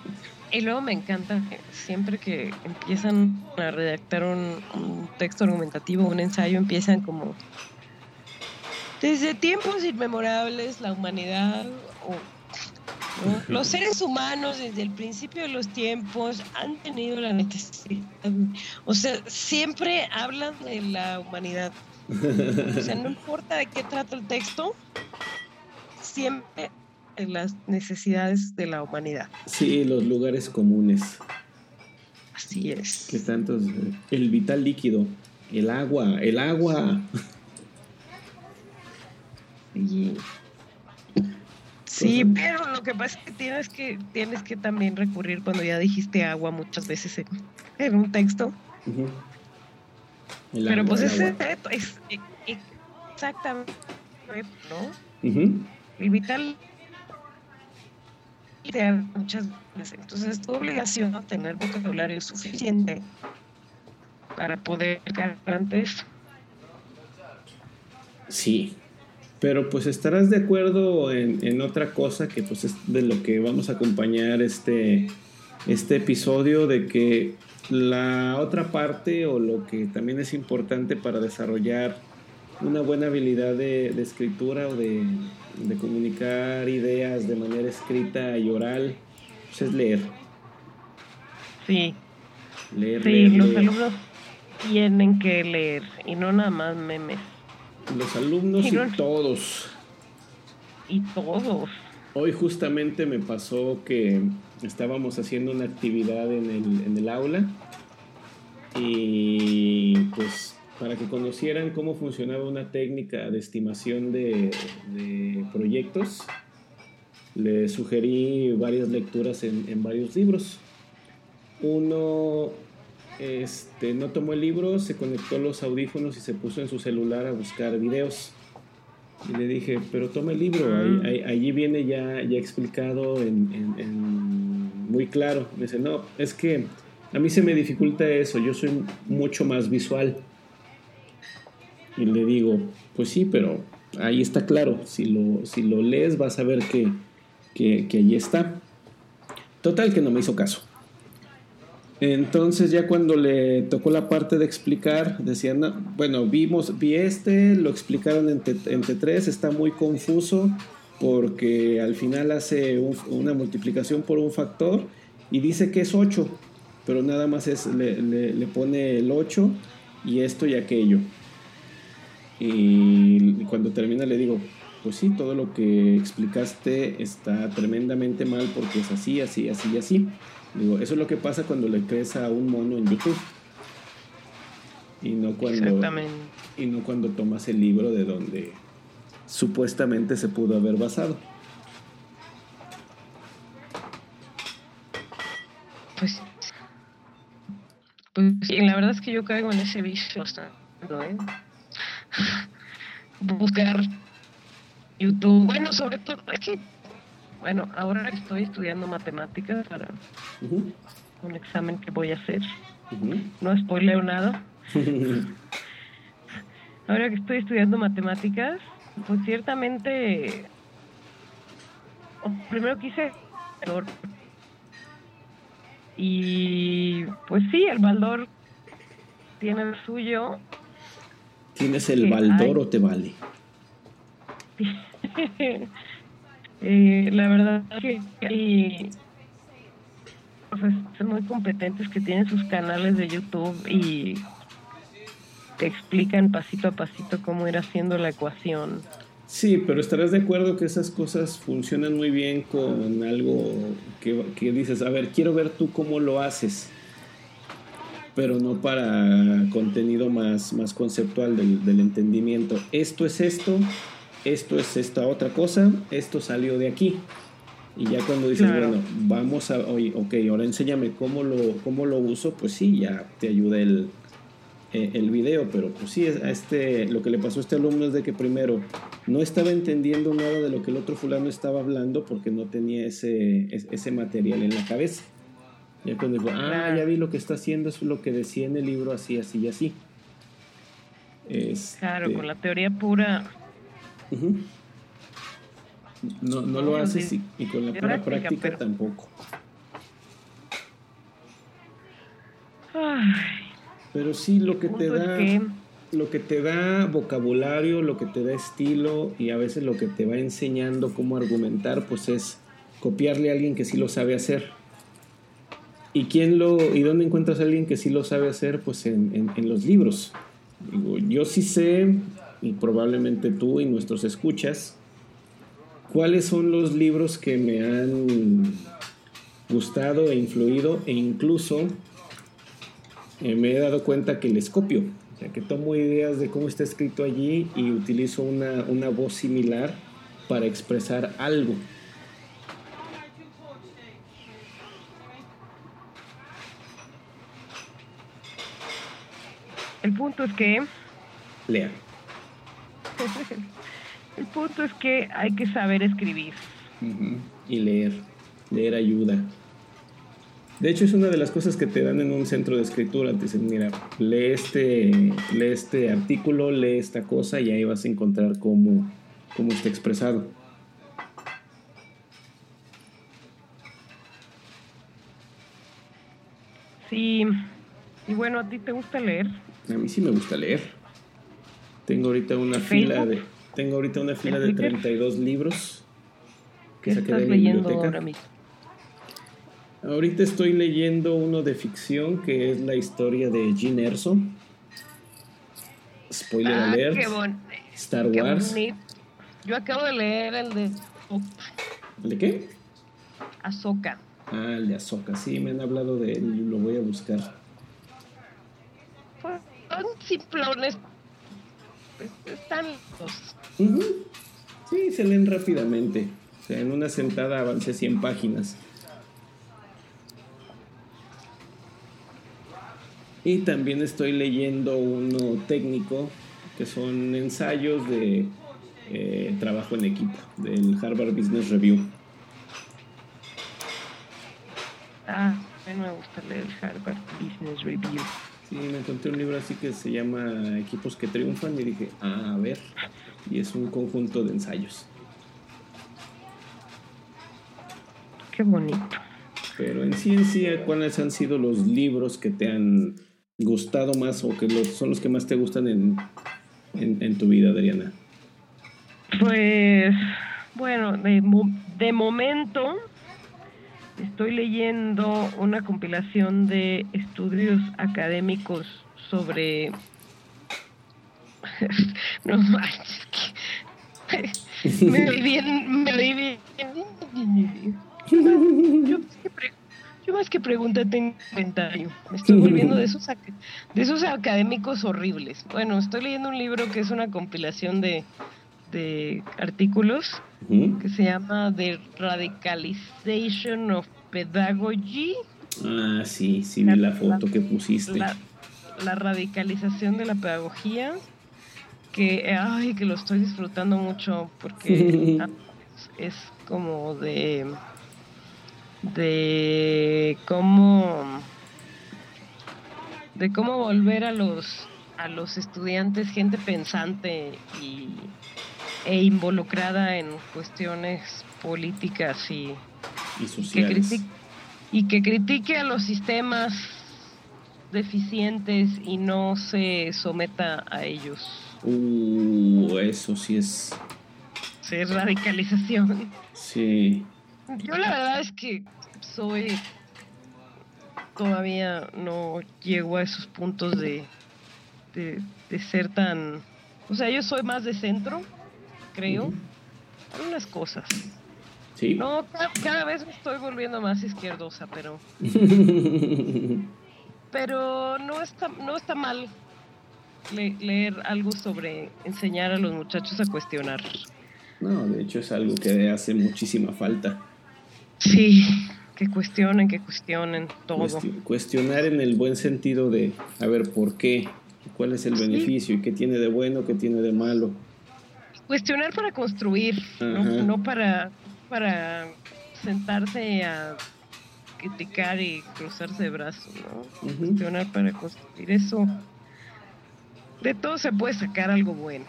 Y luego me encanta que siempre que empiezan a redactar un, un texto argumentativo, un ensayo, empiezan como desde tiempos inmemorables la humanidad o ¿no? los seres humanos desde el principio de los tiempos han tenido la necesidad, o sea, siempre hablan de la humanidad. O sea, no importa de qué trata el texto, siempre en las necesidades de la humanidad. Sí, los lugares comunes. Así es. que tantos? eh, El vital líquido, el agua, el agua. Sí. Sí, pero lo que pasa es que tienes que, tienes que también recurrir cuando ya dijiste agua muchas veces en, un texto. Pero pues ese es, exactamente, ¿no? El vital muchas veces. Entonces es tu obligación tener vocabulario suficiente para poder ante eso. Sí, pero pues estarás de acuerdo en, otra cosa que pues es de lo que vamos a acompañar este, este episodio, de que la otra parte o lo que también es importante para desarrollar una buena habilidad de, escritura o de, comunicar ideas de manera escrita y oral, pues es leer. Sí. Leer, sí, los alumnos tienen que leer y no nada más memes. Los alumnos y, todos. Y todos. Hoy justamente me pasó que estábamos haciendo una actividad en el, en el aula y pues para que conocieran cómo funcionaba una técnica de estimación de, proyectos, les sugerí varias lecturas en, varios libros. Uno este, no tomó el libro, se conectó los audífonos y se puso en su celular a buscar videos. Y le dije, pero toma el libro, ah. allí viene ya, ya explicado en, muy claro. Me dice, no, es que a mí se me dificulta eso, yo soy mucho más visual. Y le digo, pues sí, pero ahí está claro. Si lo, si lo lees vas a ver que, que, allí está. Total que no me hizo caso. Entonces ya cuando le tocó la parte de explicar, decían, bueno, vimos, vi este, lo explicaron entre, tres, está muy confuso porque al final hace una multiplicación por un factor y dice que es 8, pero nada más es, le, le pone el 8 y esto y aquello. Y cuando termina le digo, pues sí, todo lo que explicaste está tremendamente mal porque es así, así, así y así. Digo, eso es lo que pasa cuando le crees a un mono en YouTube. Y no cuando, y no cuando tomas el libro de donde supuestamente se pudo haber basado. Pues, pues la verdad es que yo caigo en ese vicio ¿eh? Buscar YouTube. Bueno, sobre todo, es que, bueno, ahora estoy estudiando matemáticas para un examen que voy a hacer. No spoileo nada. ahora que estoy estudiando matemáticas, pues ciertamente, primero quise y pues sí, el valor tiene el suyo ¿Tienes el Baldor o te vale? eh, la verdad que hay profesores muy competentes que tienen sus canales de YouTube y te explican pasito a pasito cómo ir haciendo la ecuación. Sí, pero estarás de acuerdo que esas cosas funcionan muy bien con algo que, que dices, a ver, quiero ver tú cómo lo haces pero no para contenido más, más conceptual del, entendimiento. Esto es esto, esto es esta otra cosa, esto salió de aquí. Y ya cuando dices, bueno, vamos a, oye, ok, ahora enséñame cómo lo, cómo lo uso, pues sí, ya te ayuda el, eh, el video, pero pues sí, a este, lo que le pasó a este alumno es de que primero no estaba entendiendo nada de lo que el otro fulano estaba hablando porque no tenía ese, ese material en la cabeza. Ya cuando digo, ah, ya vi lo que está haciendo, es lo que decía en el libro, así, así y así. Claro, este con la teoría pura. No, no lo haces y, con la pura práctica, tampoco. Pero sí, lo que te da. Lo que te da vocabulario, lo que te da estilo y a veces lo que te va enseñando cómo argumentar, pues es copiarle a alguien que sí lo sabe hacer. ¿Y quién lo y dónde encuentras a alguien que sí lo sabe hacer? Pues en, los libros. Digo, yo sí sé, y probablemente tú y nuestros escuchas, cuáles son los libros que me han gustado e influido e incluso eh, me he dado cuenta que les copio. O sea, que tomo ideas de cómo está escrito allí y utilizo una, una voz similar para expresar algo. Punto es que... Lea. el punto es que hay que saber escribir. Y leer. Leer ayuda. De hecho, es una de las cosas que te dan en un centro de escritura. Te dicen, mira, lee este, lee este artículo, lee esta cosa y ahí vas a encontrar cómo, cómo está expresado. Sí. Y bueno, ¿a ti te gusta leer? A mí sí me gusta leer. Tengo ahorita una fila de tengo ahorita una fila de 32 libros que ¿Qué estás leyendo ahora mismo? Ahorita estoy leyendo uno de ficción que es la historia de Jean Erso. Spoiler ah, alert. Star Wars. Yo acabo de leer el de ¿El de qué? Ahsoka. Ah, el de Ahsoka, sí, me han hablado de él lo voy a buscar. Son simplones. Están Sí, se leen rápidamente. O sea, en una sentada avancé 100 páginas. Y también estoy leyendo uno técnico, que son ensayos de eh, trabajo en equipo, del Harvard Business Review. Ah, a mí me gusta leer Harvard Business Review. Sí, me encontré un libro así que se llama Equipos que Triunfan y dije, ah, a ver, y es un conjunto de ensayos. Qué bonito. Pero en ciencia, ¿cuáles han sido los libros que te han gustado más o que son los que más te gustan en, en, tu vida, Adriana? Pues, bueno, de, de momento estoy leyendo una compilación de estudios académicos sobre... no manches, que... me oí bien, me yo más que pregunta tengo comentario. Me estoy volviendo de esos, de esos académicos horribles. Bueno, estoy leyendo un libro que es una compilación de, de artículos que se llama The Radicalization of Pedagogy. Ah, sí, sí vi la, foto que pusiste. La, radicalización de la pedagogía, que, ay, que lo estoy disfrutando mucho porque es como de de cómo de cómo volver a los a los estudiantes gente pensante y e involucrada en cuestiones políticas y, y Que critique, y que critique a los sistemas deficientes y no se someta a ellos. Uh, eso sí es. Sí, es radicalización. Sí. Yo la verdad es que soy todavía no llego a esos puntos de, de, ser tan... O sea, yo soy más de centro, creo. Unas cosas. Sí. No, cada, vez me estoy volviendo más izquierdosa, pero... pero no está, no está mal leer algo sobre enseñar a los muchachos a cuestionar. No, de hecho es algo que hace muchísima falta. Sí, que cuestionen, que cuestionen todo. cuestionar en el buen sentido de, a ver, ¿por qué? ¿Cuál es el beneficio? ¿Y qué tiene de bueno? ¿Qué tiene de malo? Cuestionar para construir, ¿no? para, para sentarse a criticar y cruzarse de brazos, ¿no? Cuestionar para construir eso. De todo se puede sacar algo bueno.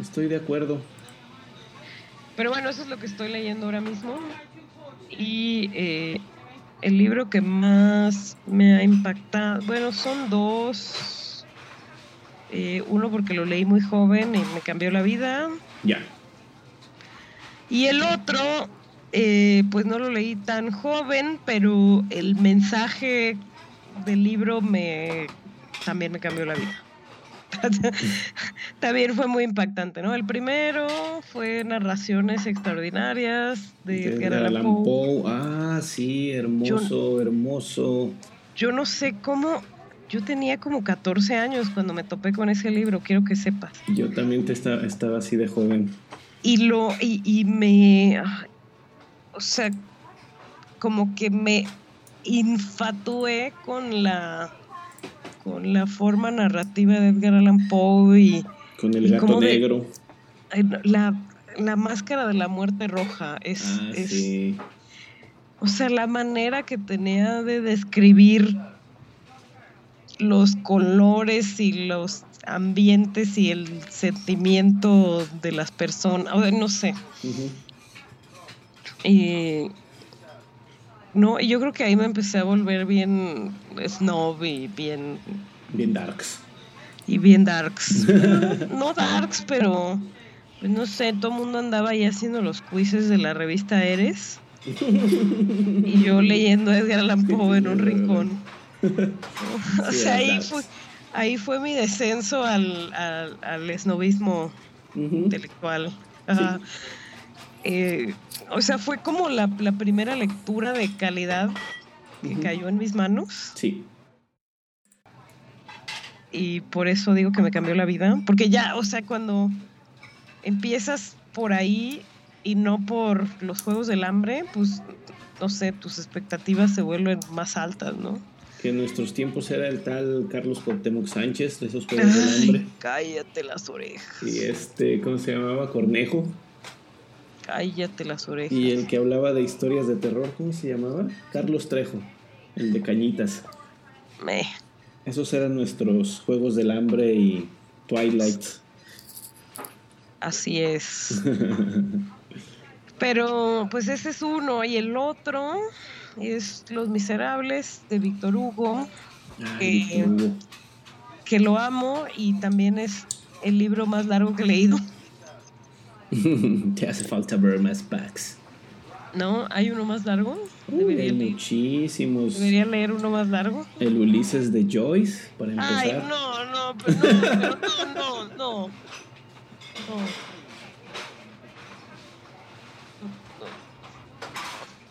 Estoy de acuerdo. Pero bueno, eso es lo que estoy leyendo ahora mismo. Y eh, el libro que más me ha impactado, bueno, son dos. Eh, uno porque lo leí muy joven y me cambió la vida. Ya. Y el otro, eh, pues no lo leí tan joven, pero el mensaje del libro me también me cambió la vida. también fue muy impactante, ¿no? El primero fue Narraciones Extraordinarias de Edgar Allan Poe. Ah, sí, hermoso, hermoso. Yo no sé cómo, yo tenía como 14 años cuando me topé con ese libro, quiero que sepas. Yo también te estaba, estaba así de joven. Y lo, y, y me, o sea, como que me infatué con la con la forma narrativa de Edgar Allan Poe y Con el Y gato de- negro. la, la máscara de la muerte roja. Es, Ah, es- sí. O sea, la manera que tenía de describir los colores y los ambientes y el sentimiento de las personas, no sé. Ujú. Y no, y yo creo que ahí me empecé a volver bien snob y bien Bien darks. y bien darks. no darks, pero pues, no sé, todo el mundo andaba ahí haciendo los quizzes de la revista Eres. y yo leyendo a Edgar Allan Poe en un rincón. o sea, ahí fue, ahí fue mi descenso al, al, al esnovismo intelectual. Ajá. Eh, o sea, fue como la, la primera lectura de calidad que cayó en mis manos Sí. y por eso digo que me cambió la vida, porque ya, o sea, cuando empiezas por ahí y no por los Juegos del Hambre, pues, no sé, tus expectativas se vuelven más altas, ¿no? Que en nuestros tiempos era el tal Carlos Cuauhtémoc Sánchez, de esos juegos del Ay, hambre. cállate las orejas, Y este, ¿cómo se llamaba? Cornejo. cállate las orejas. Y el que hablaba de historias de terror, ¿cómo se llamaba? Carlos Trejo, el de Cañitas. Meh. Esos eran nuestros juegos del hambre y Twilight. Así es. Pero pues ese es uno y el otro es Los Miserables de Víctor Hugo, Ay, Hugo. que lo amo y también es el libro más largo que he leído. Te hace falta ver más packs. ¿No? ¿Hay uno más largo? Debería, hay leer, muchísimos. debería leer uno más largo. El Ulises de Joyce, para empezar. Ay, no, no, pero no, pero no, no, no. No.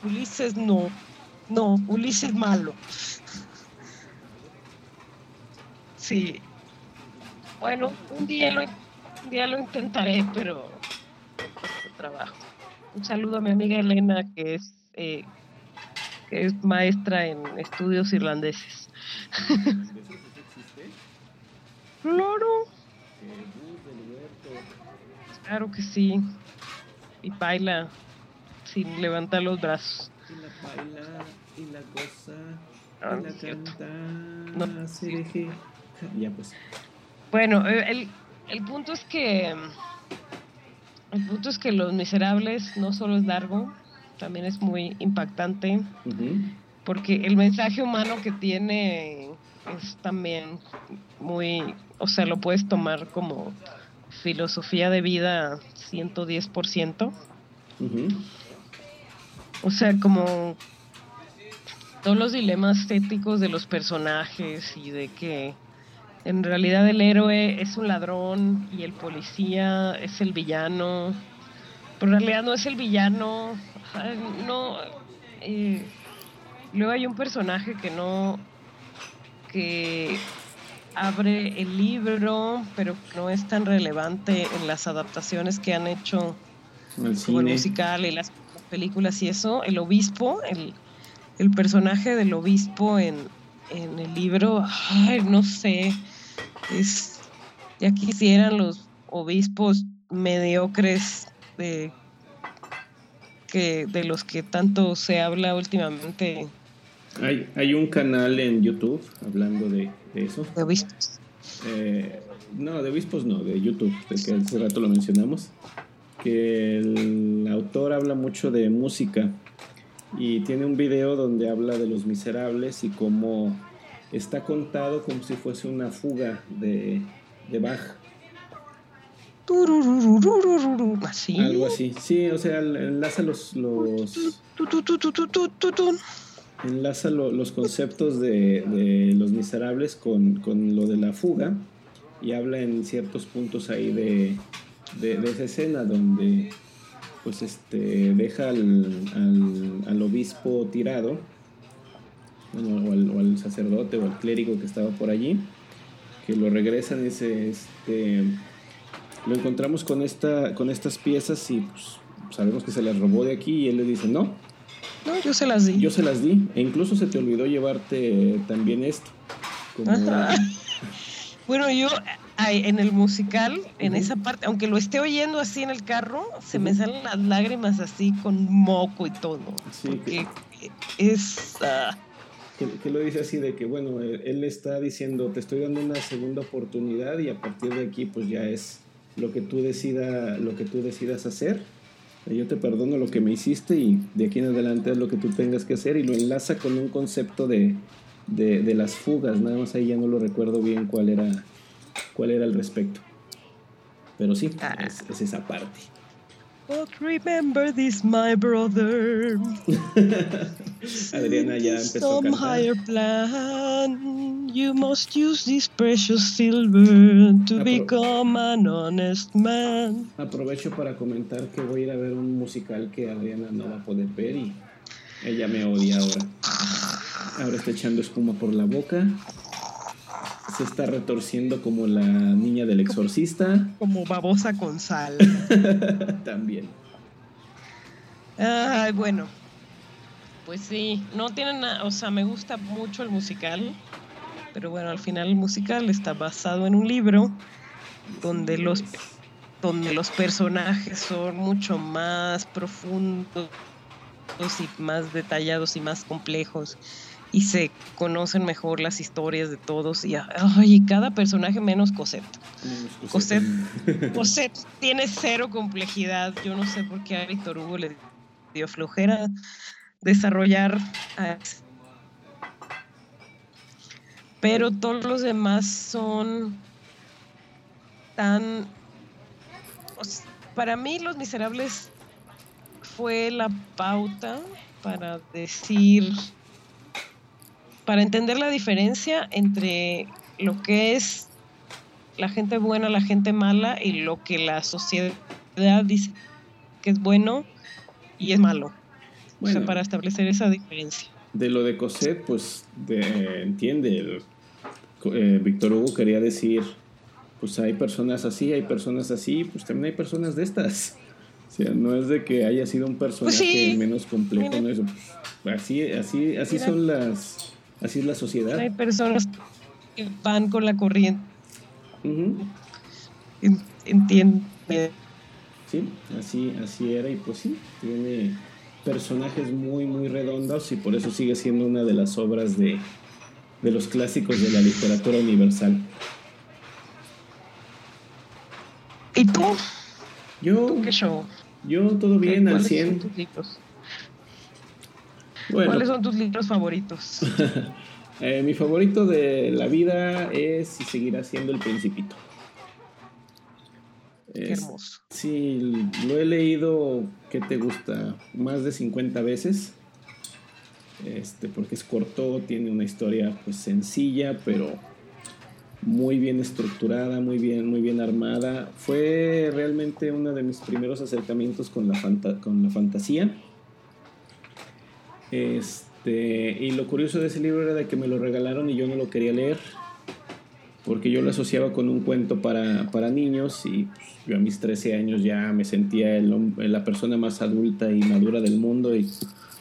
No. Ulises no. No, Ulises malo. Sí. Bueno, un día lo, un día lo intentaré, pero trabajo. Un saludo a mi amiga Elena, que es, eh, que es maestra en estudios irlandeses. Claro. Claro que sí. Y baila sin levantar los brazos. Baila, y la goza, Ah, y la canta, No. Ya pues. Bueno, eh, el, el punto es que el punto es que Los Miserables no solo es largo, también es muy impactante, porque el mensaje humano que tiene es también muy, o sea, lo puedes tomar como filosofía de vida 110%. Ujú. O sea, como todos los dilemas éticos de los personajes y de que en realidad el héroe es un ladrón y el policía es el villano. Pero en realidad no es el villano. No. eh, luego hay un personaje que no. que abre el libro, pero no es tan relevante en las adaptaciones que han hecho el cine. musical y las películas y eso, el obispo, el, el personaje del obispo en, en el libro, ay, no sé, es, ya quisieran los obispos mediocres de, que, de los que tanto se habla últimamente Hay, hay un canal en YouTube hablando de, de eso. de obispos. Eh, no, de obispos no, de YouTube, de que hace rato lo mencionamos. Que el autor habla mucho de música y tiene un video donde habla de los miserables y cómo está contado como si fuese una fuga de, de Bach. Así. Algo así. Sí, o sea, enlaza los, los, enlaza lo- los conceptos de, de los miserables con, con lo de la fuga y habla en ciertos puntos ahí de, de, de esa escena donde pues este deja al, al, al obispo tirado bueno, o, al, o al sacerdote o al clérigo que estaba por allí que lo regresan y dice este lo encontramos con esta con estas piezas y pues sabemos que se las robó de aquí y él le dice no No, yo se las di. yo se las di, e incluso se te olvidó llevarte también esto. como Bueno, yo en el musical, en esa parte, aunque lo esté oyendo así en el carro, se me salen las lágrimas así con moco y todo. Sí, porque es... ah, que, que lo dice así de que, bueno, él, él está diciendo, te estoy dando una segunda oportunidad y a partir de aquí pues ya es lo que tú, decida, lo que tú decidas hacer. Yo te perdono lo que me hiciste y de aquí en adelante es lo que tú tengas que hacer y lo enlaza con un concepto de, de, de las fugas, nada más ahí ya no lo recuerdo bien cuál era, cuál era el respecto. Pero sí, Ah. es, es esa parte. But remember this, my brother. Adriana ya empezó a some cantar. higher plan. You must use this precious silver to Apro- become an honest man. Aprovecho para comentar que voy a ir a ver un musical que Adriana no va a poder ver y ella me odia ahora. Ahora está echando espuma por la boca. Se está retorciendo como la niña del exorcista. Como babosa con sal. También. Ay, bueno. Pues sí, no tiene nada, o sea, me gusta mucho el musical, pero bueno, al final el musical está basado en un libro donde los donde los personajes son mucho más profundos y más detallados y más complejos y se conocen mejor las historias de todos y ay, cada personaje menos Cosette. Cosette. Cosette tiene cero complejidad. Yo no sé por qué a Víctor Hugo le dio flojera desarrollar a pero todos los demás son tan o para mí los miserables fue la pauta para decir para entender la diferencia entre lo que es la gente buena, la gente mala y lo que la sociedad dice que es bueno y es malo. o sea, para establecer esa diferencia. De lo de Cosette, pues de- entiende. el- eh, Víctor Hugo quería decir, pues hay personas así, hay personas así, pues también hay personas de estas. O sea, no es de que haya sido un personaje Pues sí. menos complejo, no es- pues, así, así, así Mira. son las, así es la sociedad. Hay personas que van con la corriente, entiende. Sí, así, así era y pues sí, tiene personajes muy, muy redondos y por eso sigue siendo una de las obras de, de los clásicos de la literatura universal. ¿Y tú? Yo, ¿Qué show? yo todo bien al ¿Cuáles 100. Bueno, ¿Cuáles son tus libros favoritos? eh, mi favorito de la vida es y seguirá siendo El Principito. Qué Es- hermoso. Sí, lo he leído, ¿qué te gusta? Más de 50 veces. Este, porque es corto, tiene una historia pues sencilla, pero muy bien estructurada, muy bien, muy bien armada. Fue realmente uno de mis primeros acercamientos con la, fanta- con la fantasía. Este, y lo curioso de ese libro era de que me lo regalaron y yo no lo quería leer porque yo lo asociaba con un cuento para, para niños y pues, yo a mis 13 años ya me sentía el la persona más adulta y madura del mundo y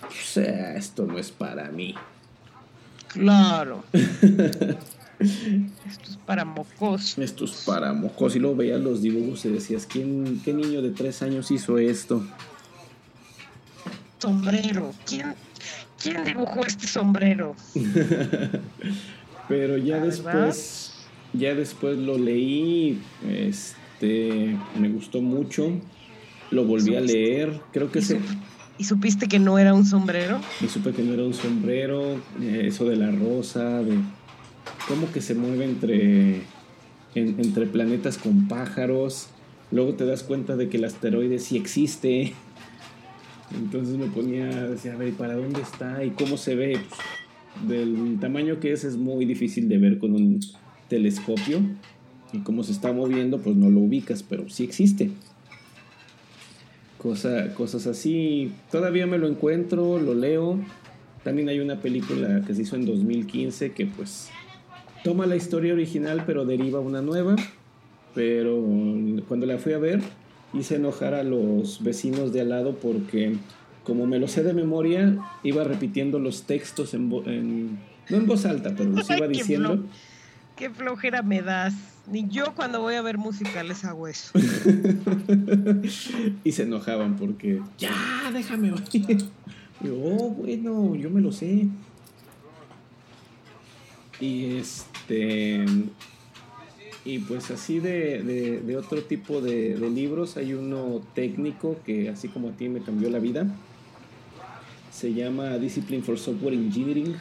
pues, eh, esto no es para mí. Claro. Esto es para mocos. Esto es para mocos. Y luego veías los dibujos y decías, ¿quién, ¿qué niño de 3 años hizo esto? Sombrero. ¿Quién, ¿Quién dibujó este sombrero? Pero ya después, ya después lo leí, este, me gustó mucho, lo volví a leer, creo que ¿Y, se... y supiste que no era un sombrero? Y supe que no era un sombrero, eh, eso de la rosa, de cómo que se mueve entre, en- entre planetas con pájaros. Luego te das cuenta de que el asteroide sí existe. Entonces me ponía a decir, a ver, ¿y para dónde está? ¿Y cómo se ve? Pues, del tamaño que es, es muy difícil de ver con un telescopio. Y como se está moviendo, pues no lo ubicas, pero sí existe. Cosa, cosas así. Todavía me lo encuentro, lo leo. También hay una película que se hizo en 2015 que pues toma la historia original pero deriva una nueva. Pero cuando la fui a ver hice enojar a los vecinos de al lado porque como me lo sé de memoria iba repitiendo los textos en, en, No en voz alta, pero los iba diciendo. flo- Qué flojera me das. Ni yo cuando voy a ver musicales hago eso. y se enojaban porque, ya, déjame oír. Yo, oh, bueno, yo me lo sé. Y este. Y pues así de, de- de otro tipo de, de libros, hay uno técnico que así como a ti me cambió la vida. Se llama Discipline for Software Engineering.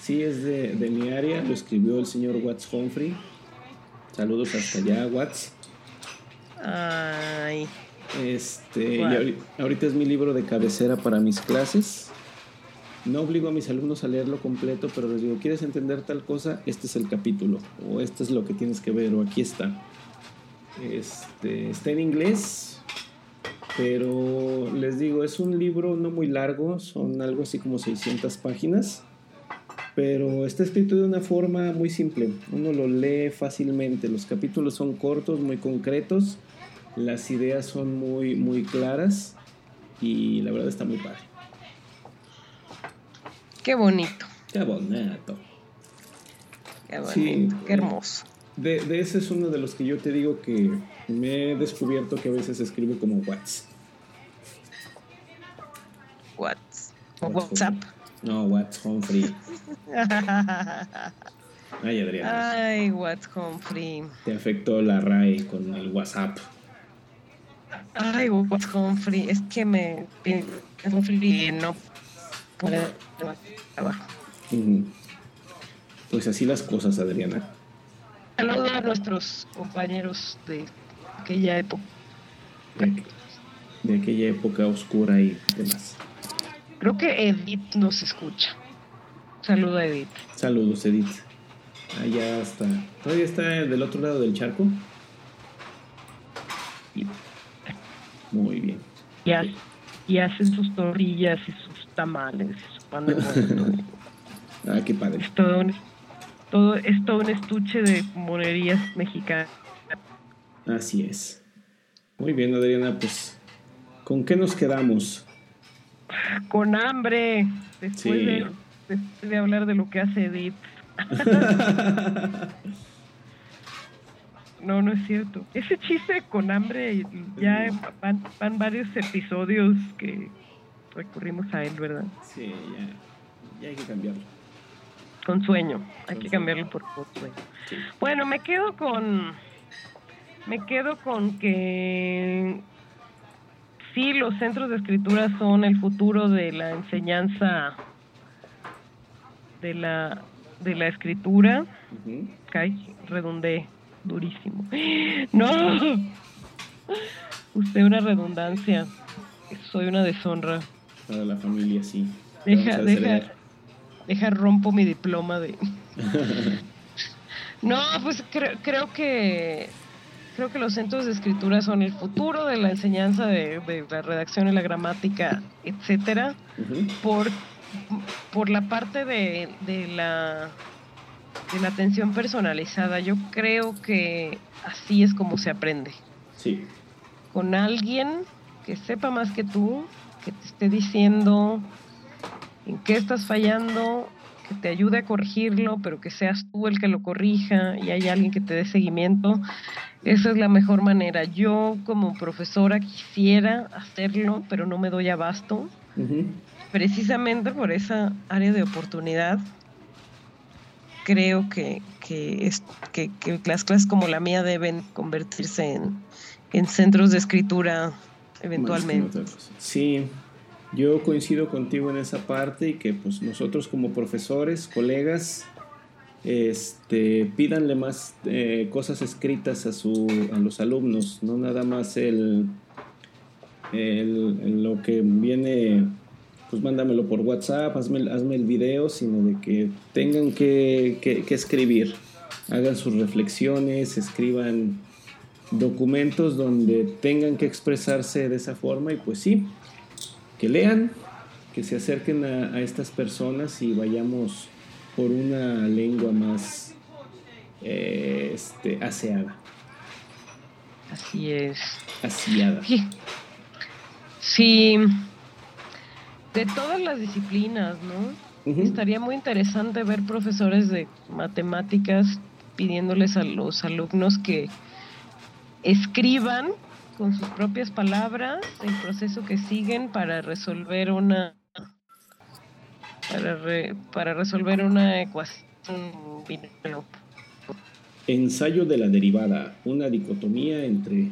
Sí, es de, mi área, lo escribió el señor Watts Humphrey. Saludos hasta allá, Watts. Ay, Este, y ahorita es mi libro de cabecera para mis clases. No obligo a mis alumnos a leerlo completo, pero les digo, ¿quieres entender tal cosa? Este es el capítulo, o esto es lo que tienes que ver, o aquí está. Este, está en inglés, pero les digo, es un libro no muy largo, son algo así como 600 páginas, pero está escrito de una forma muy simple. Uno lo lee fácilmente, los capítulos son cortos, muy concretos, las ideas son muy, muy claras y la verdad está muy padre. Qué bonito. Qué bonito. Qué bonito. Sí. Qué hermoso. De, de ese es uno de los que yo te digo que me he descubierto que a veces escribo como Whats. Whats- o Whats- WhatsApp. No, Whats Humphrey. Ay, Adriana. Ay, What's Humphrey. Te afectó la RAE con el WhatsApp. Ay, What's Humphrey. Es que me. Humphrey no puede Ujú. Pues así las cosas, Adriana. Saludos a nuestros compañeros de aquella época. De, aqu- de aquella época oscura y demás. Creo que Edith nos escucha. Saludo a Edith. Saludos, Edith. Allá está. ¿Todavía está del otro lado del charco? Muy bien. Y, ha- y hacen sus torrillas y sus tamales Ah, qué padre. es todo un, todo, es todo un estuche de monerías mexicanas. Así es. Muy bien, Adriana, pues, ¿con qué nos quedamos? Con hambre. Después, Sí. de, después de hablar de lo que hace Edith. No, no es cierto. Ese chiste con hambre ya van, van varios episodios que recurrimos a él, ¿verdad? Sí, ya, ya hay que cambiarlo. Con sueño. Hay Con que sueño. cambiarlo por con sueño. Sí. Bueno, me quedo con. Me quedo con que. Sí, los centros de escritura son el futuro de la enseñanza de la, de la escritura. Ujú. Ay, redundé durísimo. ¡No! Usted una redundancia. Soy una deshonra. Para la familia, sí. Deja, deja, deja, rompo mi diploma de. No, pues creo, creo que creo que los centros de escritura son el futuro de la enseñanza de, de la redacción y la gramática, etcétera, por, por la parte de, de la de la atención personalizada. Yo creo que así es como se aprende. Sí, Con alguien que sepa más que tú, que te esté diciendo en qué estás fallando, que te ayude a corregirlo, pero que seas tú el que lo corrija y hay alguien que te dé seguimiento. Esa es la mejor manera. Yo como profesora quisiera hacerlo, pero no me doy abasto, precisamente por esa área de oportunidad. Creo que, que, es, que, que las clases como la mía deben convertirse en, en centros de escritura eventualmente. Sí, yo coincido contigo en esa parte y que pues nosotros como profesores, colegas, este, pídanle más eh, cosas escritas a, su, a los alumnos, no nada más el, el- lo que viene, pues mándamelo por WhatsApp, hazme, hazme el video, sino de que tengan que- que escribir, hagan sus reflexiones, escriban documentos donde tengan que expresarse de esa forma y pues sí, que lean, que se acerquen a, a estas personas y vayamos por una lengua más eh, este, aseada, Así es. aseada. Sí. Sí. De todas las disciplinas, ¿no? estaría muy interesante ver profesores de matemáticas pidiéndoles a los alumnos que escriban con sus propias palabras el proceso que siguen para resolver una para, para resolver una ecuación Ensayo de la derivada, una dicotomía entre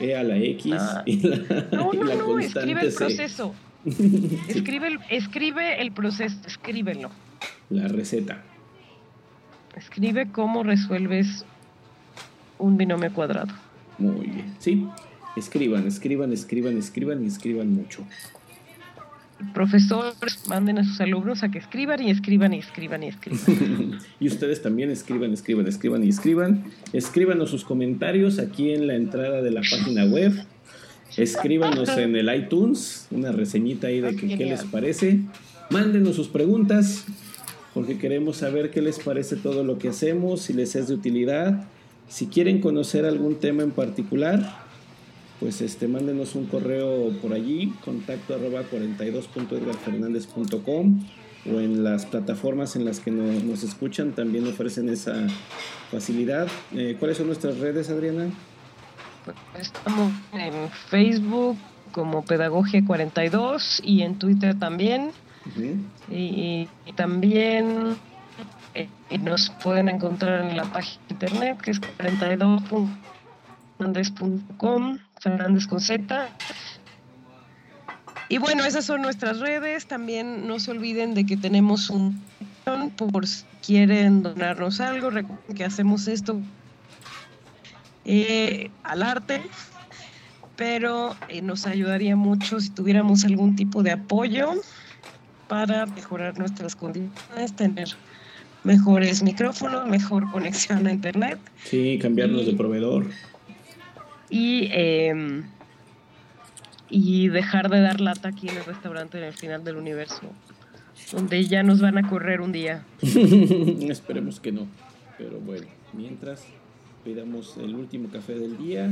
e a la x ah. y la, no, no, no, escribe el proceso. escribe, el, escribe el proceso, escríbelo. La receta. Escribe cómo resuelves un binomio cuadrado. Muy bien, sí. Escriban, escriban, escriban, escriban y escriban mucho. Profesores, manden a sus alumnos a que escriban y escriban y escriban y escriban. y ustedes también escriban, escriban, escriban y escriban. Escríbanos sus comentarios aquí en la entrada de la página web. Escríbanos en el iTunes, una reseñita ahí de que, qué les parece. Mándenos sus preguntas, porque queremos saber qué les parece todo lo que hacemos, si les es de utilidad. Si quieren conocer algún tema en particular, pues este, mándenos un correo por allí, contacto arroba 42.edgarfernandez.com o en las plataformas en las que nos escuchan también ofrecen esa facilidad. Eh, ¿Cuáles son nuestras redes, Adriana? Estamos en Facebook como Pedagogia 42 y en Twitter también. y, también eh, nos pueden encontrar en la página de internet que es 42.com Fernández con Z. Y bueno, esas son nuestras redes. También no se olviden de que tenemos un por si quieren donarnos algo. Recuerden que hacemos esto eh, al arte, pero eh, nos ayudaría mucho si tuviéramos algún tipo de apoyo para mejorar nuestras condiciones, tener mejores micrófonos, mejor conexión a internet. Sí, cambiarnos de proveedor y, em, y dejar de dar lata aquí en el restaurante en el final del universo, donde ya nos van a correr un día. Esperemos que no, pero bueno, mientras pidamos el último café del día,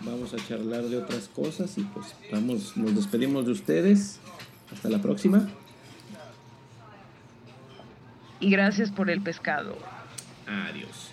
vamos a charlar de otras cosas y pues vamos, nos despedimos de ustedes. Hasta la próxima y gracias por el pescado. Adiós.